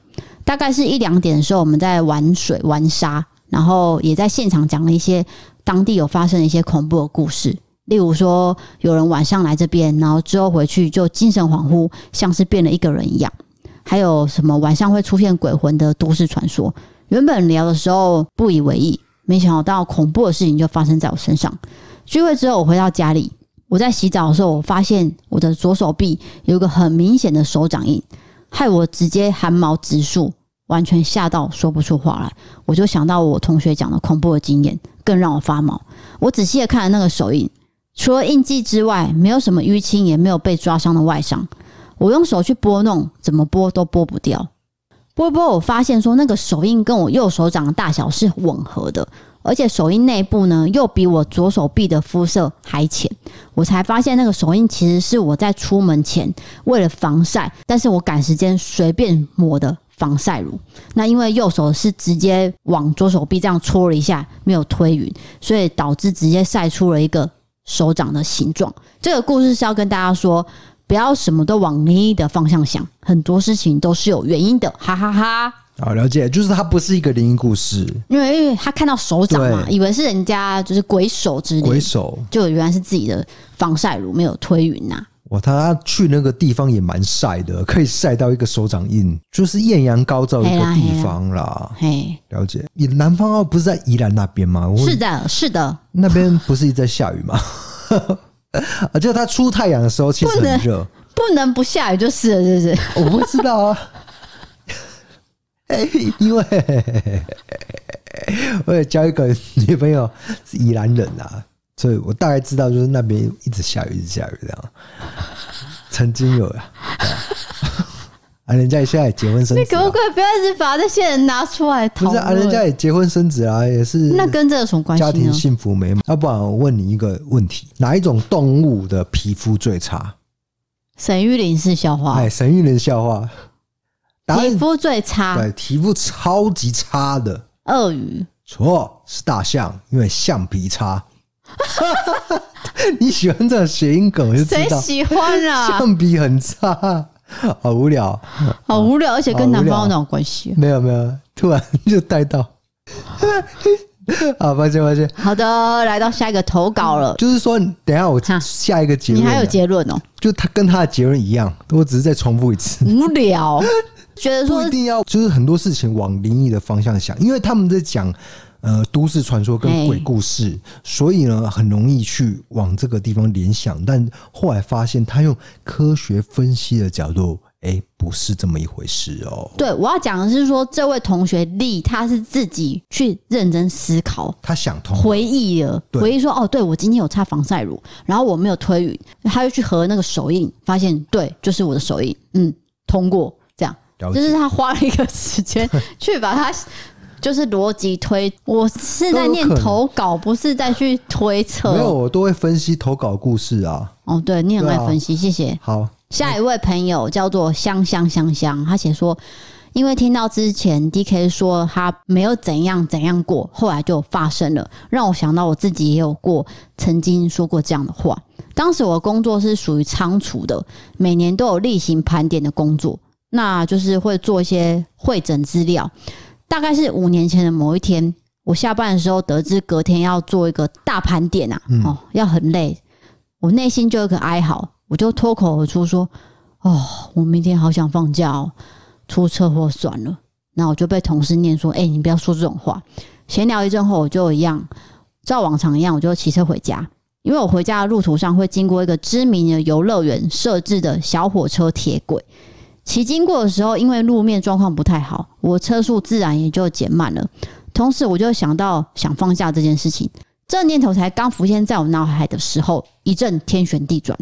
大概是一两点的时候，我们在玩水玩沙，然后也在现场讲了一些当地有发生一些恐怖的故事。”例如说，有人晚上来这边，然后之后回去就精神恍惚，像是变了一个人一样。还有什么晚上会出现鬼魂的都市传说？原本聊的时候不以为意，没想到恐怖的事情就发生在我身上。聚会之后，我回到家里，我在洗澡的时候，我发现我的左手臂有一个很明显的手掌印，害我直接汗毛直竖。完全吓到说不出话来。我就想到我同学讲的恐怖的经验，更让我发毛。我仔细的看了那个手印，除了印记之外，没有什么淤青，也没有被抓伤的外伤。我用手去拨弄，怎么拨都拨不掉。拨拨，我发现说那个手印跟我右手掌的大小是吻合的，而且手印内部呢又比我左手臂的肤色还浅。我才发现那个手印其实是我在出门前为了防晒，但是我赶时间随便抹的防晒乳。那因为右手是直接往左手臂这样搓了一下，没有推匀，所以导致直接晒出了一个手掌的形状。这个故事是要跟大家说。不要什么都往灵异的方向想，很多事情都是有原因的，哈哈哈，哈。好，了解，就是它不是一个灵异故事，因为因为他看到手掌嘛，以为是人家就是鬼手之类，鬼手就原来是自己的防晒乳没有推匀呐、啊。哇，他去那个地方也蛮晒的，可以晒到一个手掌印，就是艳阳高照一个地方啦。嘿，了解。你南方澳不是在宜兰那边吗？是的，是的。那边不是一直在下雨吗？啊！就它出太阳的时候，其实很热，不能不下雨就是了，是不是？我不知道啊，因为 我也交一个女朋友是宜兰人啊，所以我大概知道，就是那边一直下雨，一直下雨这样。曾经有啊。啊，人家现在也结婚生子，你可不可以不要一直把那些人拿出来讨论？不是啊，人家也结婚生子啊，也是。那跟这有什么关系？家庭幸福美满。要不然我问你一个问题：哪一种动物的皮肤最差？沈玉琳是笑话。哎，沈玉琳笑话。皮肤最差？对，皮肤超级差的。鳄鱼？错，是大象，因为橡皮擦。你喜欢这种谐音梗，我就知道。谁喜欢啊？橡皮很差。好无聊，好无聊，而且跟男方有哪种关系？没有没有，突然就带到。好，抱歉抱歉。好的，来到下一个投稿了。就是说，等一下我下一个结论，你还有结论哦？就他跟他的结论一样，我只是再重复一次。无聊，觉得说不一定要，就是很多事情往灵异的方向想，因为他们在讲。呃，都市传说跟鬼故事，所以呢，很容易去往这个地方联想。但后来发现，他用科学分析的角度，哎、欸，不是这么一回事哦。对，我要讲的是说，这位同学丽，他是自己去认真思考，他想通，回忆了，回忆说，哦，对，我今天有擦防晒乳，然后我没有推匀，他又去合那个手印，发现对，就是我的手印，嗯，通过，这样，就是他花了一个时间 去把它。就是逻辑推，我是在念投稿，不是在去推测。没有，我都会分析投稿故事啊。哦，对，你很爱分析，谢谢。好，下一位朋友叫做香香香香，他写说，因为听到之前 DK 说他没有怎样怎样过，后来就发生了，让我想到我自己也有过，曾经说过这样的话。当时我的工作是属于仓储的，每年都有例行盘点的工作，那就是会做一些会诊资料。大概是五年前的某一天，我下班的时候得知隔天要做一个大盘点啊，哦，要很累，我内心就有个哀嚎，我就脱口而出说：“哦，我明天好想放假哦，出车祸算了。”那我就被同事念说：“哎，你不要说这种话。”闲聊一阵后，我就一样照往常一样，我就骑车回家，因为我回家的路途上会经过一个知名的游乐园设置的小火车铁轨。骑经过的时候，因为路面状况不太好，我车速自然也就减慢了。同时，我就想到想放假这件事情，这念头才刚浮现在我脑海的时候，一阵天旋地转，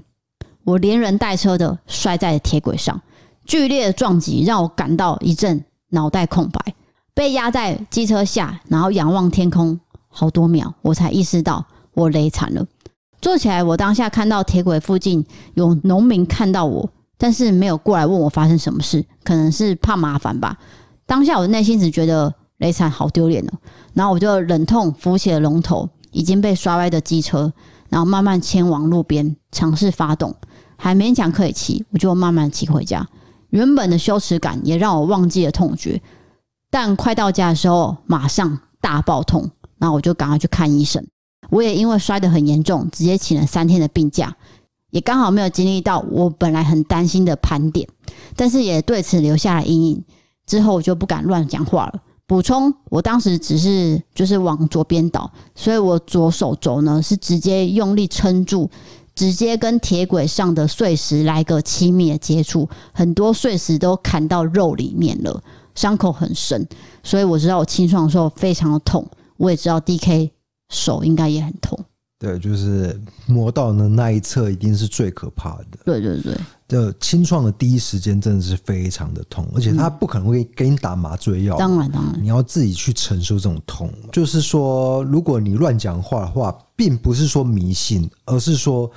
我连人带车的摔在铁轨上，剧烈的撞击让我感到一阵脑袋空白，被压在机车下，然后仰望天空好多秒，我才意识到我累惨了。坐起来，我当下看到铁轨附近有农民看到我。但是没有过来问我发生什么事，可能是怕麻烦吧。当下我的内心只觉得雷惨，好丢脸哦。然后我就忍痛扶起了龙头，已经被摔歪的机车，然后慢慢牵往路边，尝试发动，还勉强可以骑，我就慢慢骑回家。原本的羞耻感也让我忘记了痛觉，但快到家的时候，马上大爆痛，然后我就赶快去看医生。我也因为摔得很严重，直接请了三天的病假。也刚好没有经历到我本来很担心的盘点，但是也对此留下了阴影。之后我就不敢乱讲话了。补充，我当时只是就是往左边倒，所以我左手肘呢是直接用力撑住，直接跟铁轨上的碎石来个亲密的接触，很多碎石都砍到肉里面了。伤口很深，所以我知道我清创的时候非常的痛。我也知道 DK 手应该也很痛。对，就是磨到的那一侧一定是最可怕的。对对对，就清创的第一时间真的是非常的痛，而且他不可能会给你打麻醉药。当然当然，你要自己去承受这种痛。就是说，如果你乱讲话的话，并不是说迷信，而是说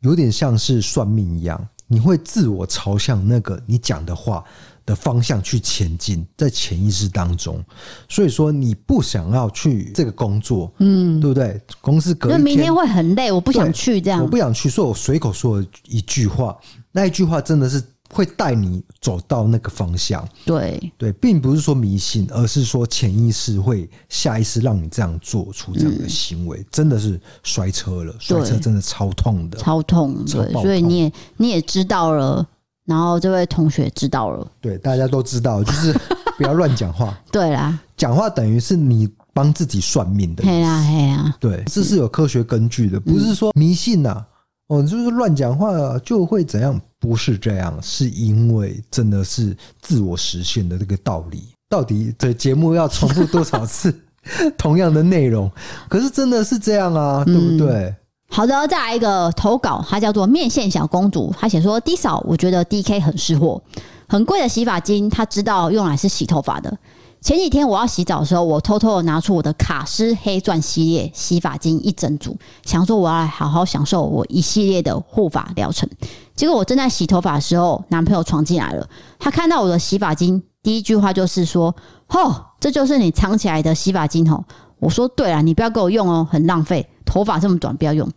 有点像是算命一样，你会自我朝向那个你讲的话的方向去前进，在潜意识当中，所以说你不想要去这个工作，嗯，对不对？公司隔一天，明天会很累，我不想去这样，我不想去，所以我随口说了一句话，那一句话真的是会带你走到那个方向。对对，并不是说迷信，而是说潜意识会下意识让你这样做出这样的行为，嗯、真的是摔车了，摔车真的超痛的，超痛，超痛，对，所以你也你也知道了。然后这位同学知道了，对，大家都知道，就是 不要乱讲话。对啦，讲话等于是你帮自己算命的。对啊，对啊，对，这是有科学根据的，不是说迷信呐、啊。哦，就是乱讲话就会怎样？不是这样，是因为真的是自我实现的这个道理。到底这节目要重复多少次 同样的内容？可是真的是这样啊，对不对？好的，再来一个投稿，它叫做面线小公主。她写说：“D 嫂，我觉得 DK 很识货，很贵的洗发精，她知道用来是洗头发的。前几天我要洗澡的时候，我偷偷的拿出我的卡诗黑钻系列洗发精一整组，想说我要来好好享受我一系列的护发疗程。结果我正在洗头发的时候，男朋友闯进来了。他看到我的洗发精，第一句话就是说：‘哦，这就是你藏起来的洗发精哦。’我说：‘对了，你不要给我用哦，很浪费。’头发这么短，不要用。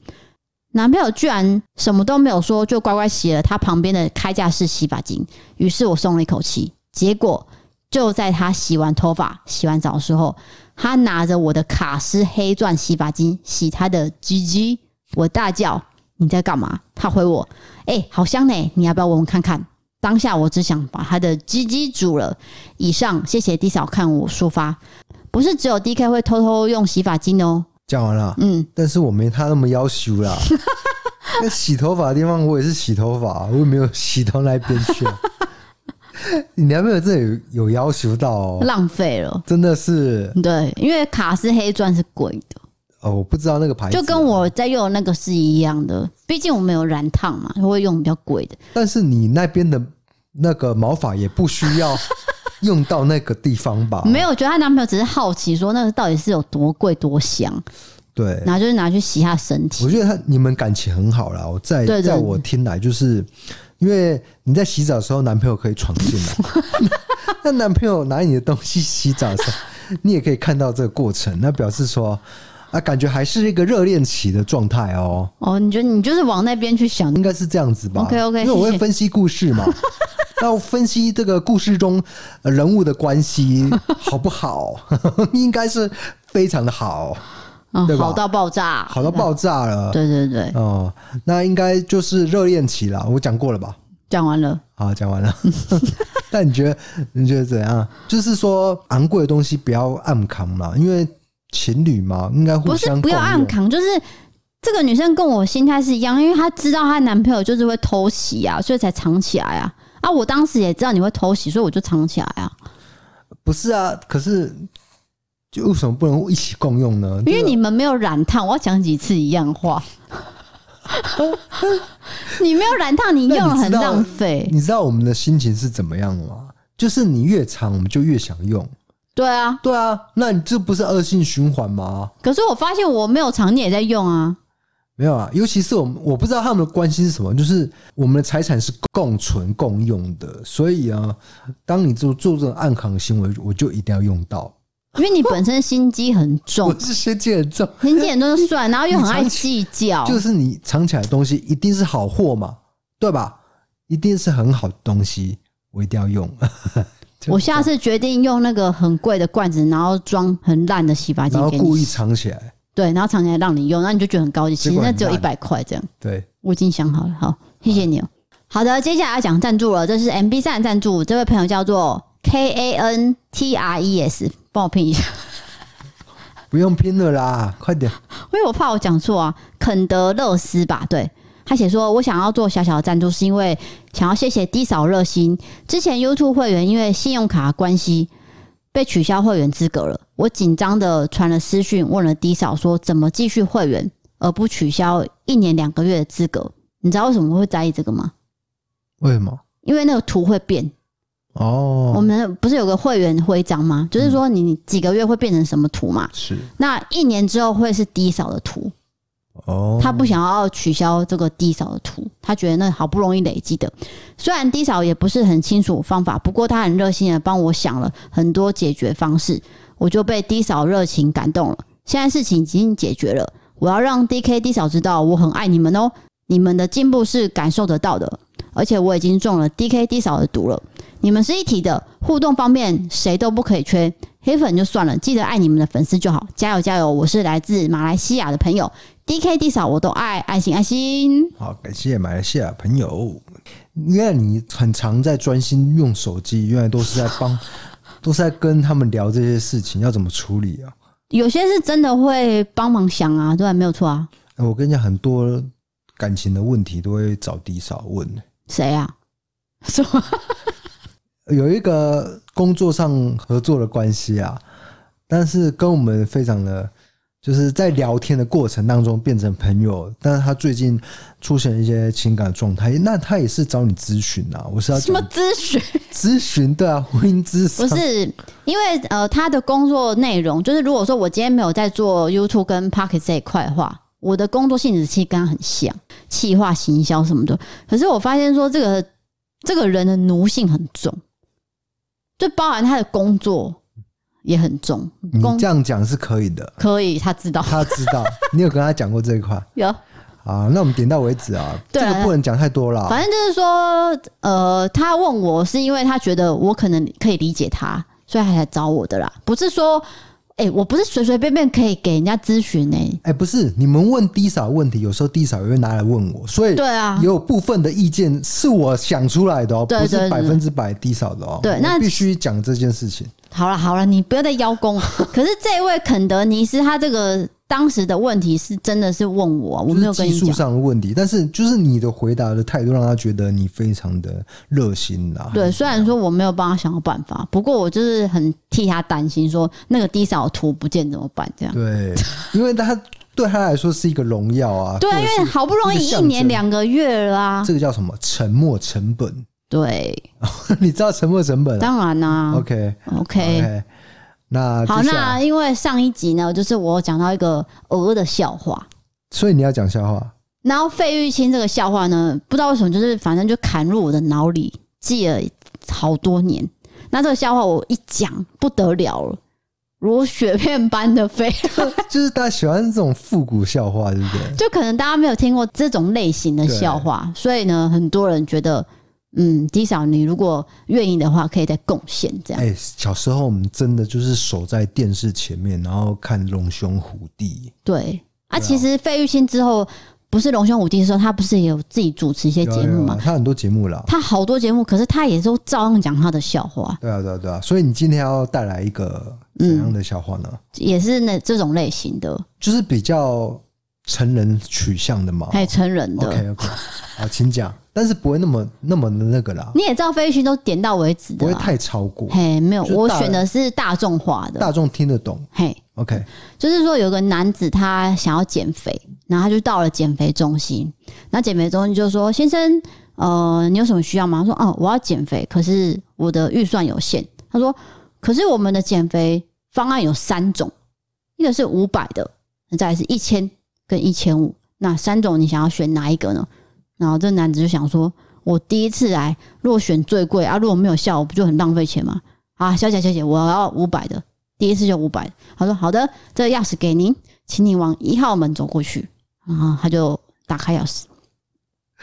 男朋友居然什么都没有说，就乖乖洗了他旁边的开架式洗发精。于是我松了一口气。结果就在他洗完头发、洗完澡的时候，他拿着我的卡诗黑钻洗发精洗他的鸡鸡。我大叫：“你在干嘛？”他回我：“哎、好香呢，你要不要闻闻看看？”当下我只想把他的鸡鸡煮了。以上，谢谢 D 嫂看我抒发。不是只有 DK 会偷偷用洗发精哦。讲完了，嗯，但是我没他那么要求啦。那洗头发的地方，我也是洗头发，我也没有洗到那边去。你男朋友这里有要求到哦，浪费了，真的是。对，因为卡诗黑钻是贵的哦，我不知道那个牌子，就跟我在用的那个是一样的。毕竟我没有染烫嘛，会用比较贵的。但是你那边的那个毛发也不需要。用到那个地方吧？没有，我觉得她男朋友只是好奇，说那个到底是有多贵多香。对，然后就是拿去洗下身体。我觉得他你们感情很好啦。我在在我听来，就是因为你在洗澡的时候，男朋友可以闯进来。那男朋友拿你的东西洗澡的时候，你也可以看到这个过程。那表示说啊，感觉还是一个热恋期的状态哦。哦，你觉得你就是往那边去想，应该是这样子吧？OK OK，因为我会分析故事嘛。要分析这个故事中人物的关系好不好？应该是非常的好，对吧？好到爆炸，好到爆炸了。对对对，哦，那应该就是热恋期了。我讲过了吧？讲完了。好，讲完了。但你觉得你觉得怎样？就是说昂贵的东西不要暗扛嘛，因为情侣嘛，应该互相不是不要暗扛，就是这个女生跟我心态是一样，因为她知道她男朋友就是会偷袭啊，所以才藏起来啊。啊！我当时也知道你会偷袭，所以我就藏起来啊。不是啊，可是就为什么不能一起共用呢？因为你们没有染烫，我要讲几次一样话。你没有染烫，你用了很浪费。你知道我们的心情是怎么样吗？就是你越长，我们就越想用。对啊，对啊，那你这不是恶性循环吗？可是我发现我没有藏，你也在用啊。没有啊，尤其是我们，我不知道他们的关系是什么，就是我们的财产是共存共用的，所以啊，当你做做这种暗扛行为，我就一定要用到，因为你本身心机很重，我是心机很重，心机很重就算，然后又很爱计较，就是你藏起来的东西一定是好货嘛，对吧？一定是很好的东西，我一定要用。我下次决定用那个很贵的罐子，然后装很烂的洗发精，然后故意藏起来。对，然后藏起来让你用，那你就觉得很高级。其实那只有一百块这样。对，我已经想好了。好，谢谢你哦。好的，接下来要讲赞助了。这是 MB 站赞助，这位朋友叫做 K A N T R E S，帮我拼一下。不用拼了啦，快点。因为我怕我讲错啊，肯德勒斯吧？对，他写说：“我想要做小小的赞助，是因为想要谢谢低嫂热心。之前 YouTube 会员因为信用卡关系被取消会员资格了，我紧张的传了私讯问了低嫂说怎么继续会员而不取消一年两个月的资格？你知道为什么会在意这个吗？为什么？因为那个图会变哦。我们不是有个会员徽章吗？就是说你几个月会变成什么图嘛？是。那一年之后会是低扫的图。”哦，他不想要取消这个 D 扫的图，他觉得那好不容易累积的，虽然 D 扫也不是很清楚方法，不过他很热心的帮我想了很多解决方式，我就被 D 扫热情感动了。现在事情已经解决了，我要让 DK D 扫知道我很爱你们哦，你们的进步是感受得到的，而且我已经中了 DK D 扫的毒了。你们是一体的，互动方面谁都不可以缺，黑粉就算了，记得爱你们的粉丝就好，加油加油！我是来自马来西亚的朋友。D K D 嫂我都爱，爱心爱心。好，感谢马来西亚朋友。原来你很常在专心用手机，原来都是在帮，都是在跟他们聊这些事情，要怎么处理啊？有些是真的会帮忙想啊，对，没有错啊。我跟你讲，很多感情的问题都会找 D 嫂问。谁呀？什么？有一个工作上合作的关系啊，但是跟我们非常的。就是在聊天的过程当中变成朋友，但是他最近出现一些情感状态，那他也是找你咨询啊？我是要什么咨询？咨询对啊，婚姻咨询不是因为呃，他的工作内容就是，如果说我今天没有在做 YouTube 跟 Pocket 这一块的话，我的工作性质其实跟他很像，企划、行销什么的。可是我发现说，这个这个人的奴性很重，就包含他的工作。也很重，你这样讲是可以的，可以，他知道，他知道，你有跟他讲过这一块？有啊，那我们点到为止啊，这个不能讲太多了。反正就是说，呃，他问我是因为他觉得我可能可以理解他，所以他才找我的啦，不是说，哎、欸，我不是随随便便可以给人家咨询呢。哎、欸，不是，你们问 D 嫂问题，有时候 D 嫂也会拿来问我，所以对啊，也有部分的意见是我想出来的哦，不是百分之百 D 嫂的哦。对，那必须讲这件事情。好了好了，你不要再邀功。可是这位肯德尼斯，他这个当时的问题是真的是问我，我没有跟你讲技术上的问题，但是就是你的回答的态度让他觉得你非常的热心呐。对，虽然说我没有帮他想到办法，不过我就是很替他担心，说那个低扫图不见怎么办？这样对，因为他对他来说是一个荣耀啊。对啊，因为好不容易一年两个月了啊，这个叫什么？沉没成本。对，你知道沉没成本？当然啦、啊。OK，OK，那好，那因为上一集呢，就是我讲到一个鹅的笑话，所以你要讲笑话。然后费玉清这个笑话呢，不知道为什么，就是反正就砍入我的脑里，记了好多年。那这个笑话我一讲不得了了，如雪片般的飞。就是大家喜欢这种复古笑话，对不对？就可能大家没有听过这种类型的笑话，所以呢，很多人觉得。嗯低少，你如果愿意的话，可以再贡献这样。哎、欸，小时候我们真的就是守在电视前面，然后看龙兄虎弟。对啊，其实费玉清之后不是龙兄虎弟的时候，他不是也有自己主持一些节目吗？他很多节目了，他好多节目，可是他也都照样讲他的笑话。对啊，对啊，对啊。所以你今天要带来一个怎样的笑话呢？嗯、也是那这种类型的，就是比较成人取向的嘛，哎成人的。OK OK，好，请讲。但是不会那么那么的那个啦。你也知道，费玉清都点到为止的，不会太超过。嘿，没有，我选的是大众化的，大众听得懂。嘿，OK，就是说有个男子他想要减肥，然后他就到了减肥中心。那减肥中心就说：“先生，呃，你有什么需要吗？”他说：“哦，我要减肥，可是我的预算有限。”他说：“可是我们的减肥方案有三种，一个是五百的，再来是一千跟一千五。那三种你想要选哪一个呢？”然后这男子就想说：“我第一次来，如果选最贵啊，如果没有效，我不就很浪费钱吗？”啊，小姐小姐，我要五百的，第一次就五百。他说：“好的，这个钥匙给您，请你往一号门走过去。”然后他就打开钥匙。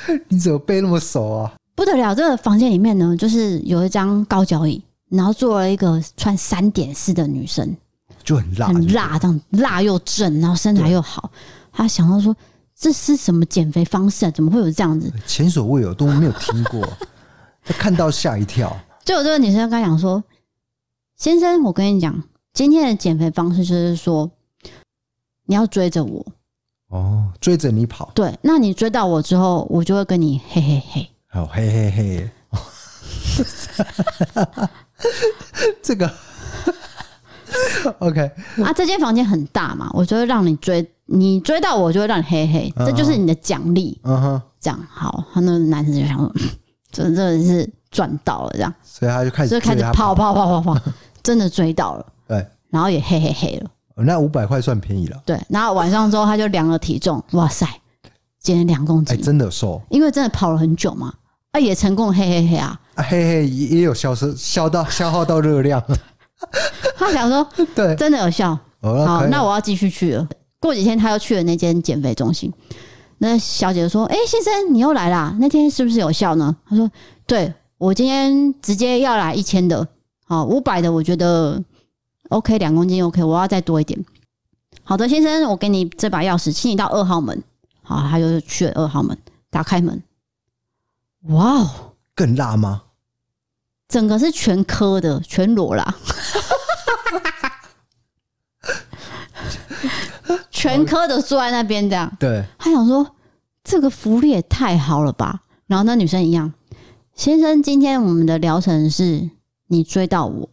你怎么背那么熟啊？不得了！这个房间里面呢，就是有一张高脚椅，然后坐了一个穿三点式的女生，就很辣，很辣，这样辣又正，然后身材又好。他想到说。这是什么减肥方式啊？怎么会有这样子？前所未有，都没有听过。他看到吓一跳。就有这个女生跟他讲说：“先生，我跟你讲，今天的减肥方式就是说，你要追着我，哦，追着你跑。对，那你追到我之后，我就会跟你嘿嘿嘿。好，嘿嘿嘿。这个 OK 啊，这间房间很大嘛，我就会让你追，你追到我就会让你嘿嘿，这就是你的奖励。嗯哼，这样好，他那个男生就想说，真的是赚到了这样，所以他就开始就开始跑跑跑跑跑，真的追到了。对，然后也嘿嘿嘿了。那五百块算便宜了。对，然后晚上之后他就量了体重，哇塞，减了两公斤，哎，真的瘦，因为真的跑了很久嘛，啊，也成功嘿嘿嘿啊。嘿嘿，也有消失，消到消耗到热量。他想说，对，真的有效。哦、好，那我要继续去了。过几天他又去了那间减肥中心。那小姐就说：“哎、欸，先生，你又来啦？那天是不是有效呢？”他说：“对，我今天直接要来一千的，好，五百的，我觉得 OK，两公斤 OK，我要再多一点。”好的，先生，我给你这把钥匙，请你到二号门。好，他就去了二号门，打开门。哇哦，更辣吗？整个是全科的，全裸啦，全科的坐在那边这样。对，他想说这个福利也太好了吧。然后那女生一样，先生，今天我们的疗程是你追到我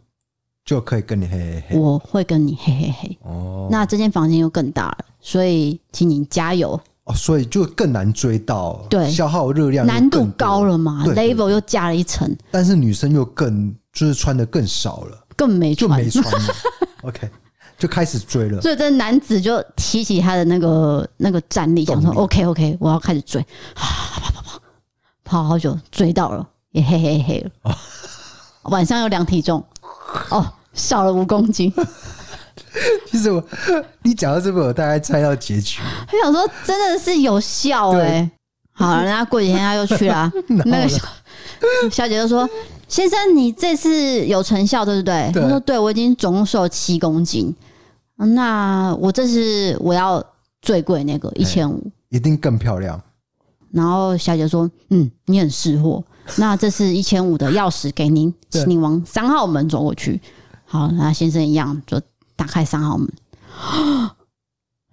就可以跟你嘿嘿嘿，我会跟你嘿嘿嘿。哦，那这间房间又更大了，所以请你加油。哦，所以就更难追到，对，消耗热量难度高了嘛，level 又加了一层。但是女生又更就是穿的更少了，更没穿，就没穿了。OK，就开始追了。所以这男子就提起他的那个那个战力，想说 OK OK，我要开始追，跑跑跑跑，跑好久追到了，也嘿嘿嘿了。哦、晚上又量体重，哦，少了五公斤。其实我，你讲到这个，我大概猜到结局。他想说，真的是有效哎、欸。好了，人家过几天他又去 了。那个小小姐就说：“先生，你这次有成效，对不对？”他说：“对，我已经总共瘦了七公斤。那我这是我要最贵那个一千五，一定更漂亮。”然后小姐说：“嗯，你很识货。那这是一千五的钥匙给您，请您往三号门走过去。好，那先生一样就。”打开三号门，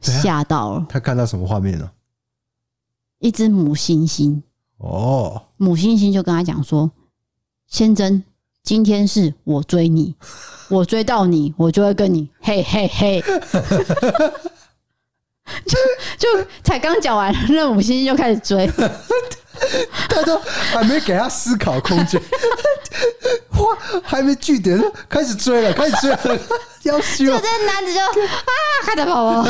吓到了。他看到什么画面了？一只母猩猩。哦，母猩猩就跟他讲说：“先生，今天是我追你，我追到你，我就会跟你嘿嘿嘿。” 就就才刚讲完，那母猩猩就开始追。他说还没给他思考空间，哇，还没据点，开始追了，开始追了，要死了！就这男子就啊，开始跑跑，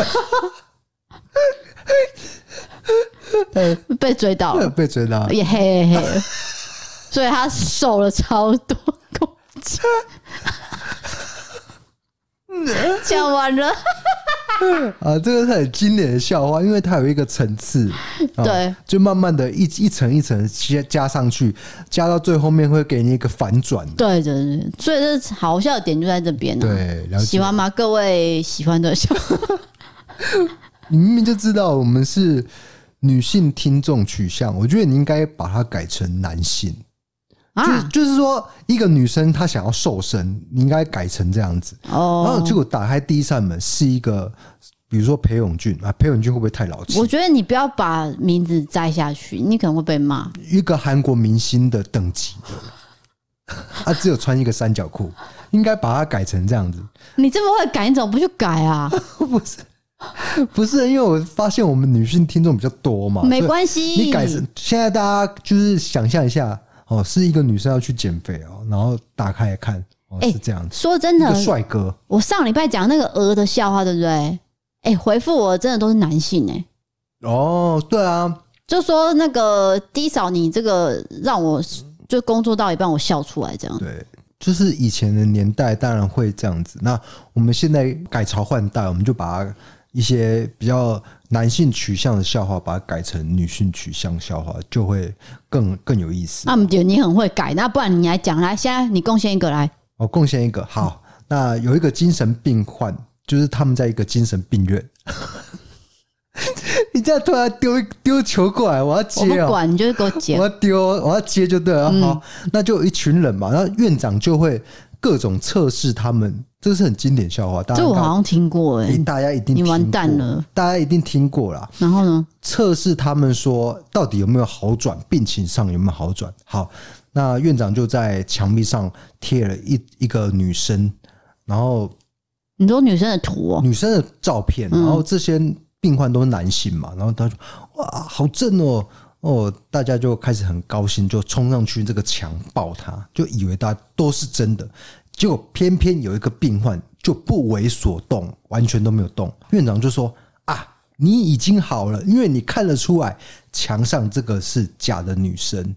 被追到了，被追到了，也嘿嘿嘿，所以他瘦了超多公斤。讲完了。啊，这个是很经典的笑话，因为它有一个层次，对，就慢慢的一一层一层加加上去，加到最后面会给你一个反转。对对对，所以这好笑的点就在这边呢。对，喜欢吗？各位喜欢的笑话，你明明就知道我们是女性听众取向，我觉得你应该把它改成男性。啊，就就是说，一个女生她想要瘦身，你应该改成这样子。哦，然后结果打开第一扇门是一个，比如说裴勇俊啊，裴勇俊会不会太老气？我觉得你不要把名字摘下去，你可能会被骂。一个韩国明星的等级的，他只有穿一个三角裤，应该把它改成这样子。你这么会改，你怎么不去改啊？不是，不是，因为我发现我们女性听众比较多嘛，没关系。你改成现在大家就是想象一下。哦，是一个女生要去减肥哦，然后打开来看，哦，是这样子。说真的，帅哥，我上礼拜讲那个鹅的笑话，对不对？哎，回复我真的都是男性哎。哦，对啊，就说那个低嫂，你这个让我就工作到一半，我笑出来这样。对，就是以前的年代当然会这样子。那我们现在改朝换代，我们就把一些比较。男性取向的笑话，把它改成女性取向笑话，就会更更有意思。那么，你很会改，那不然你来讲来，现在你贡献一个来。我贡献一个，好。那有一个精神病患，就是他们在一个精神病院。你这样突然丢丢球过来，我要接喔。我不管，你就是给我接。我要丢，我要接就对了。好，那就有一群人嘛，然后院长就会各种测试他们。这个是很经典笑话，大家这我好像听过哎、欸，大家一定你完蛋了，大家一定听过啦。然后呢？测试他们说到底有没有好转，病情上有没有好转？好，那院长就在墙壁上贴了一一个女生，然后你说女生的图哦，女生的照片，然后这些病患都是男性嘛，然后他说哇，好正哦。哦，大家就开始很高兴，就冲上去这个墙抱他，就以为大家都是真的。结果偏偏有一个病患就不为所动，完全都没有动。院长就说：“啊，你已经好了，因为你看得出来墙上这个是假的女生。”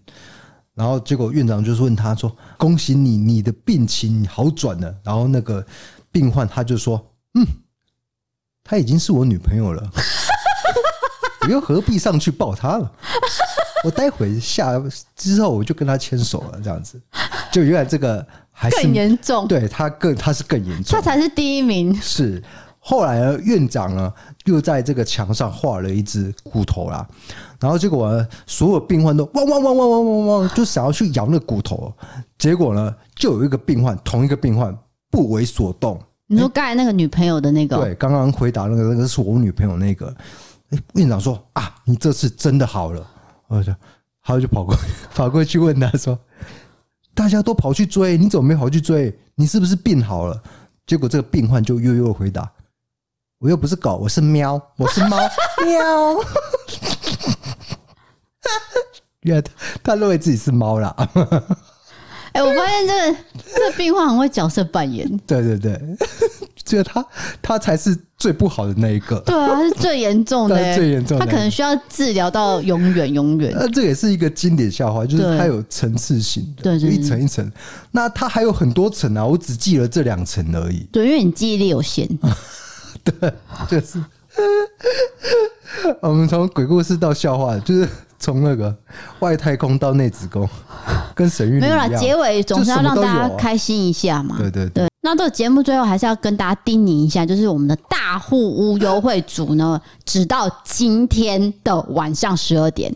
然后结果院长就是问他说：“恭喜你，你的病情好转了。”然后那个病患他就说：“嗯，她已经是我女朋友了。”我又何必上去抱她了？我待会下之后我就跟他牵手了，这样子。就原来这个更严重，对他更他是更严重，他才是第一名。是。后来呢，院长呢又在这个墙上画了一只骨头啦，然后结果呢，所有病患都汪汪汪汪汪汪汪，就想要去咬那骨头，结果呢，就有一个病患，同一个病患不为所动。你说刚才那个女朋友的那个，对，刚刚回答那个那个是我女朋友那个。哎，院长说啊，你这次真的好了，我就，他就跑过去，跑过去问他说，大家都跑去追，你怎么没跑去追？你是不是病好了？结果这个病患就悠悠的回答，我又不是狗，我是喵，我是猫，喵。原来他他认为自己是猫啦。哎，我发现这个这个病患很会角色扮演。对对对。觉得他他才是最不好的那一个，对啊，他是最严重的，最严重的，他可能需要治疗到永远永远。那这也是一个经典笑话，就是它有层次性的，对，一层一层。那它还有很多层啊，我只记了这两层而已。对，因为你记忆力有限。对，就是我们从鬼故事到笑话，就是从那个外太空到内子宫，跟神韵没有啦。结尾总是要让大家开心一下嘛。对对对。那这个节目最后还是要跟大家叮咛一下，就是我们的大户屋优惠组呢，直到今天的晚上十二点，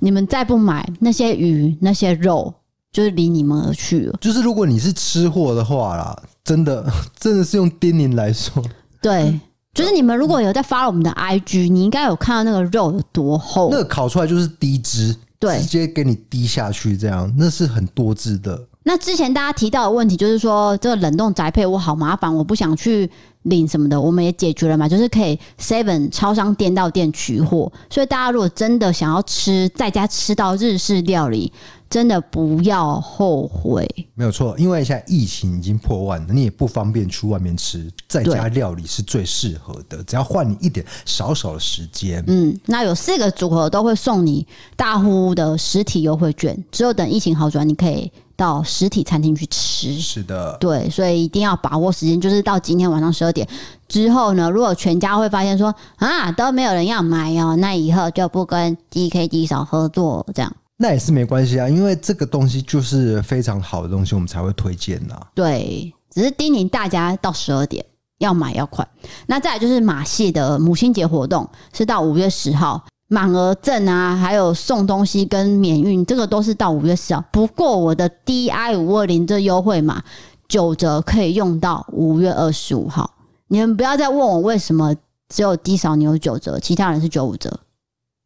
你们再不买那些鱼那些肉，就是离你们而去了。就是如果你是吃货的话啦，真的真的是用叮咛来说，对，就是你们如果有在 follow 我们的 IG，你应该有看到那个肉有多厚，那个烤出来就是低脂，对，直接给你滴下去，这样那是很多汁的。那之前大家提到的问题就是说，这个冷冻宅配我好麻烦，我不想去领什么的，我们也解决了嘛，就是可以 Seven 超商店到店取货。所以大家如果真的想要吃，在家吃到日式料理，真的不要后悔。没有错，因为现在疫情已经破万了，你也不方便去外面吃，在家料理是最适合的。只要换你一点少少的时间，嗯，那有四个组合都会送你大呼的实体优惠券，只有等疫情好转，你可以。到实体餐厅去吃，是的，对，所以一定要把握时间，就是到今天晚上十二点之后呢，如果全家会发现说啊都没有人要买哦，那以后就不跟 DK 低扫合作，这样那也是没关系啊，因为这个东西就是非常好的东西，我们才会推荐呐。对，只是叮咛大家到十二点要买要快。那再来就是马戏的母亲节活动是到五月十号。满额赠啊，还有送东西跟免运，这个都是到五月十号。不过我的 DI 五二零这优惠码九折可以用到五月二十五号。你们不要再问我为什么只有低扫你有九折，其他人是九五折，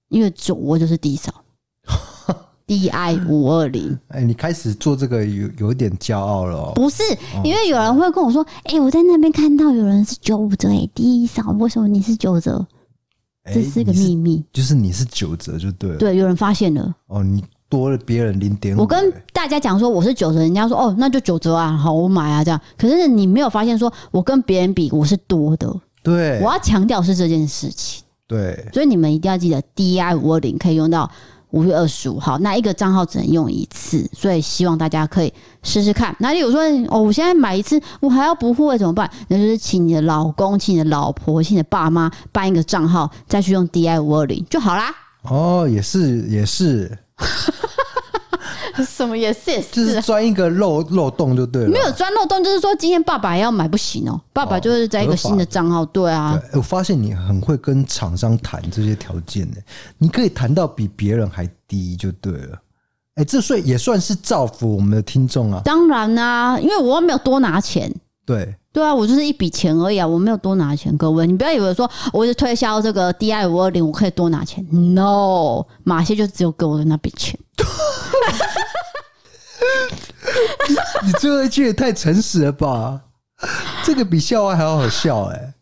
因为九我就是低扫 DI 五二零。哎，你开始做这个有有点骄傲了哦。不是，因为有人会跟我说，哎，我在那边看到有人是九五折，哎，D 扫为什么你是九折？这是个秘密，就是你是九折就对了。对，有人发现了。哦，你多了别人零点五。我跟大家讲说我是九折，人家说哦，那就九折啊，好，我买啊，这样。可是你没有发现说我跟别人比我是多的。对，我要强调是这件事情。对，所以你们一定要记得，DI 五二零可以用到。五月二十五号，那一个账号只能用一次，所以希望大家可以试试看。那例如说，哦，我现在买一次，我还要补货，怎么办？那就是请你的老公、请你的老婆、请你的爸妈办一个账号，再去用 DI 五二零就好啦。哦，也是，也是。什么也是也是，就是钻一个漏漏洞就对了。没有钻漏洞，就是说今天爸爸要买不行哦。爸爸就是在一个新的账号，对啊。对，我发现你很会跟厂商谈这些条件呢，你可以谈到比别人还低就对了。哎，这算也算是造福我们的听众啊。当然啦，因为我又没有多拿钱。对对啊，我就是一笔钱而已啊，我没有多拿钱。各位，你不要以为说我是推销这个 DI 五二零，我可以多拿钱。No，马歇就只有给我的那笔钱。你最后一句也太诚实了吧？这个比笑话还要好笑哎、欸！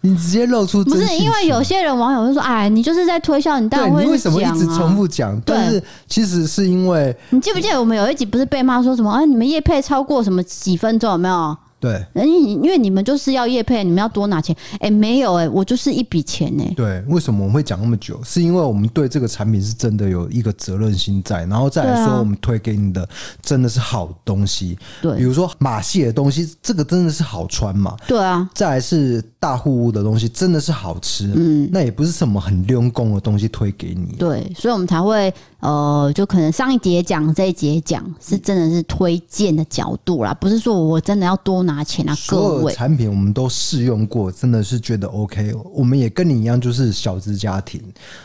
你直接露出不是因为有些人网友会说：“哎，你就是在推销，你当然会讲啊。”你为什么一直重复讲？但是其实是因为你记不记得我们有一集不是被骂说什么？啊，你们夜配超过什么几分钟有没有？对，因因为你们就是要业配，你们要多拿钱。哎、欸，没有哎、欸，我就是一笔钱哎、欸。对，为什么我们会讲那么久？是因为我们对这个产品是真的有一个责任心在，然后再来说我们推给你的真的是好东西。对，比如说马戏的东西，这个真的是好穿嘛？对啊。再来是大户屋的东西，真的是好吃。嗯，那也不是什么很溜功的东西推给你。对，所以我们才会呃，就可能上一节讲这一节讲是真的是推荐的角度啦，不是说我真的要多拿。钱啊！各位产品我们都试用过，真的是觉得 OK。我们也跟你一样，就是小资家庭，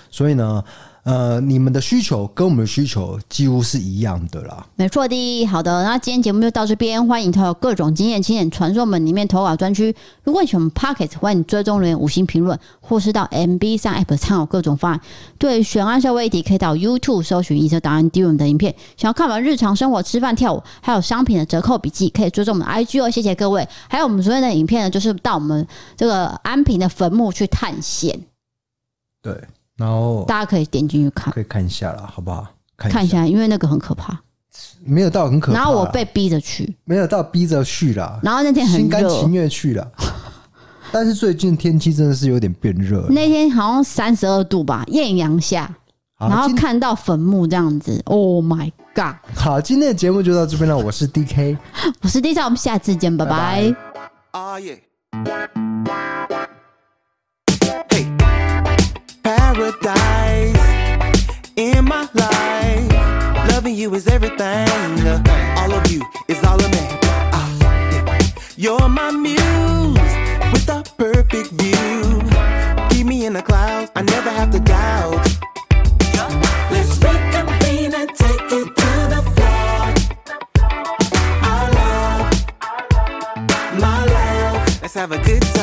所以呢。呃，你们的需求跟我们的需求几乎是一样的啦。没错的，好的，那今天节目就到这边，欢迎投稿各种经验、经验传授们里面投稿专区。如果你喜欢 Podcast，欢迎追踪留言、五星评论，或是到 MB 上 App 参考各种方案。对悬案社会议题，可以到 YouTube 搜寻“一车档案 Dylan” 的影片。想要看我们日常生活、吃饭、跳舞，还有商品的折扣笔记，可以追踪我们的 IG 哦。谢谢各位。还有我们昨天的影片呢，就是到我们这个安平的坟墓去探险。对。然后大家可以点进去看，可以看一下了，好不好？看一下，看一下，因为那个很可怕，没有到很可怕。然后我被逼着去，没有到逼着去了。然后那天很热，心甘情愿去了。但是最近天气真的是有点变热。那天好像三十二度吧，艳阳下，然后看到坟墓这样子，Oh my god！好，今天的节目就到这边了。我是 DK，我是 D 站，我们下次见，拜拜。啊耶！Paradise in my life. Loving you is everything. All of you is all of me. Uh, You're my muse with a perfect view. Keep me in the clouds. I never have to doubt. Let's reconvene and take it to the floor. Our love, my love. Let's have a good time.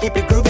Keep it grooving.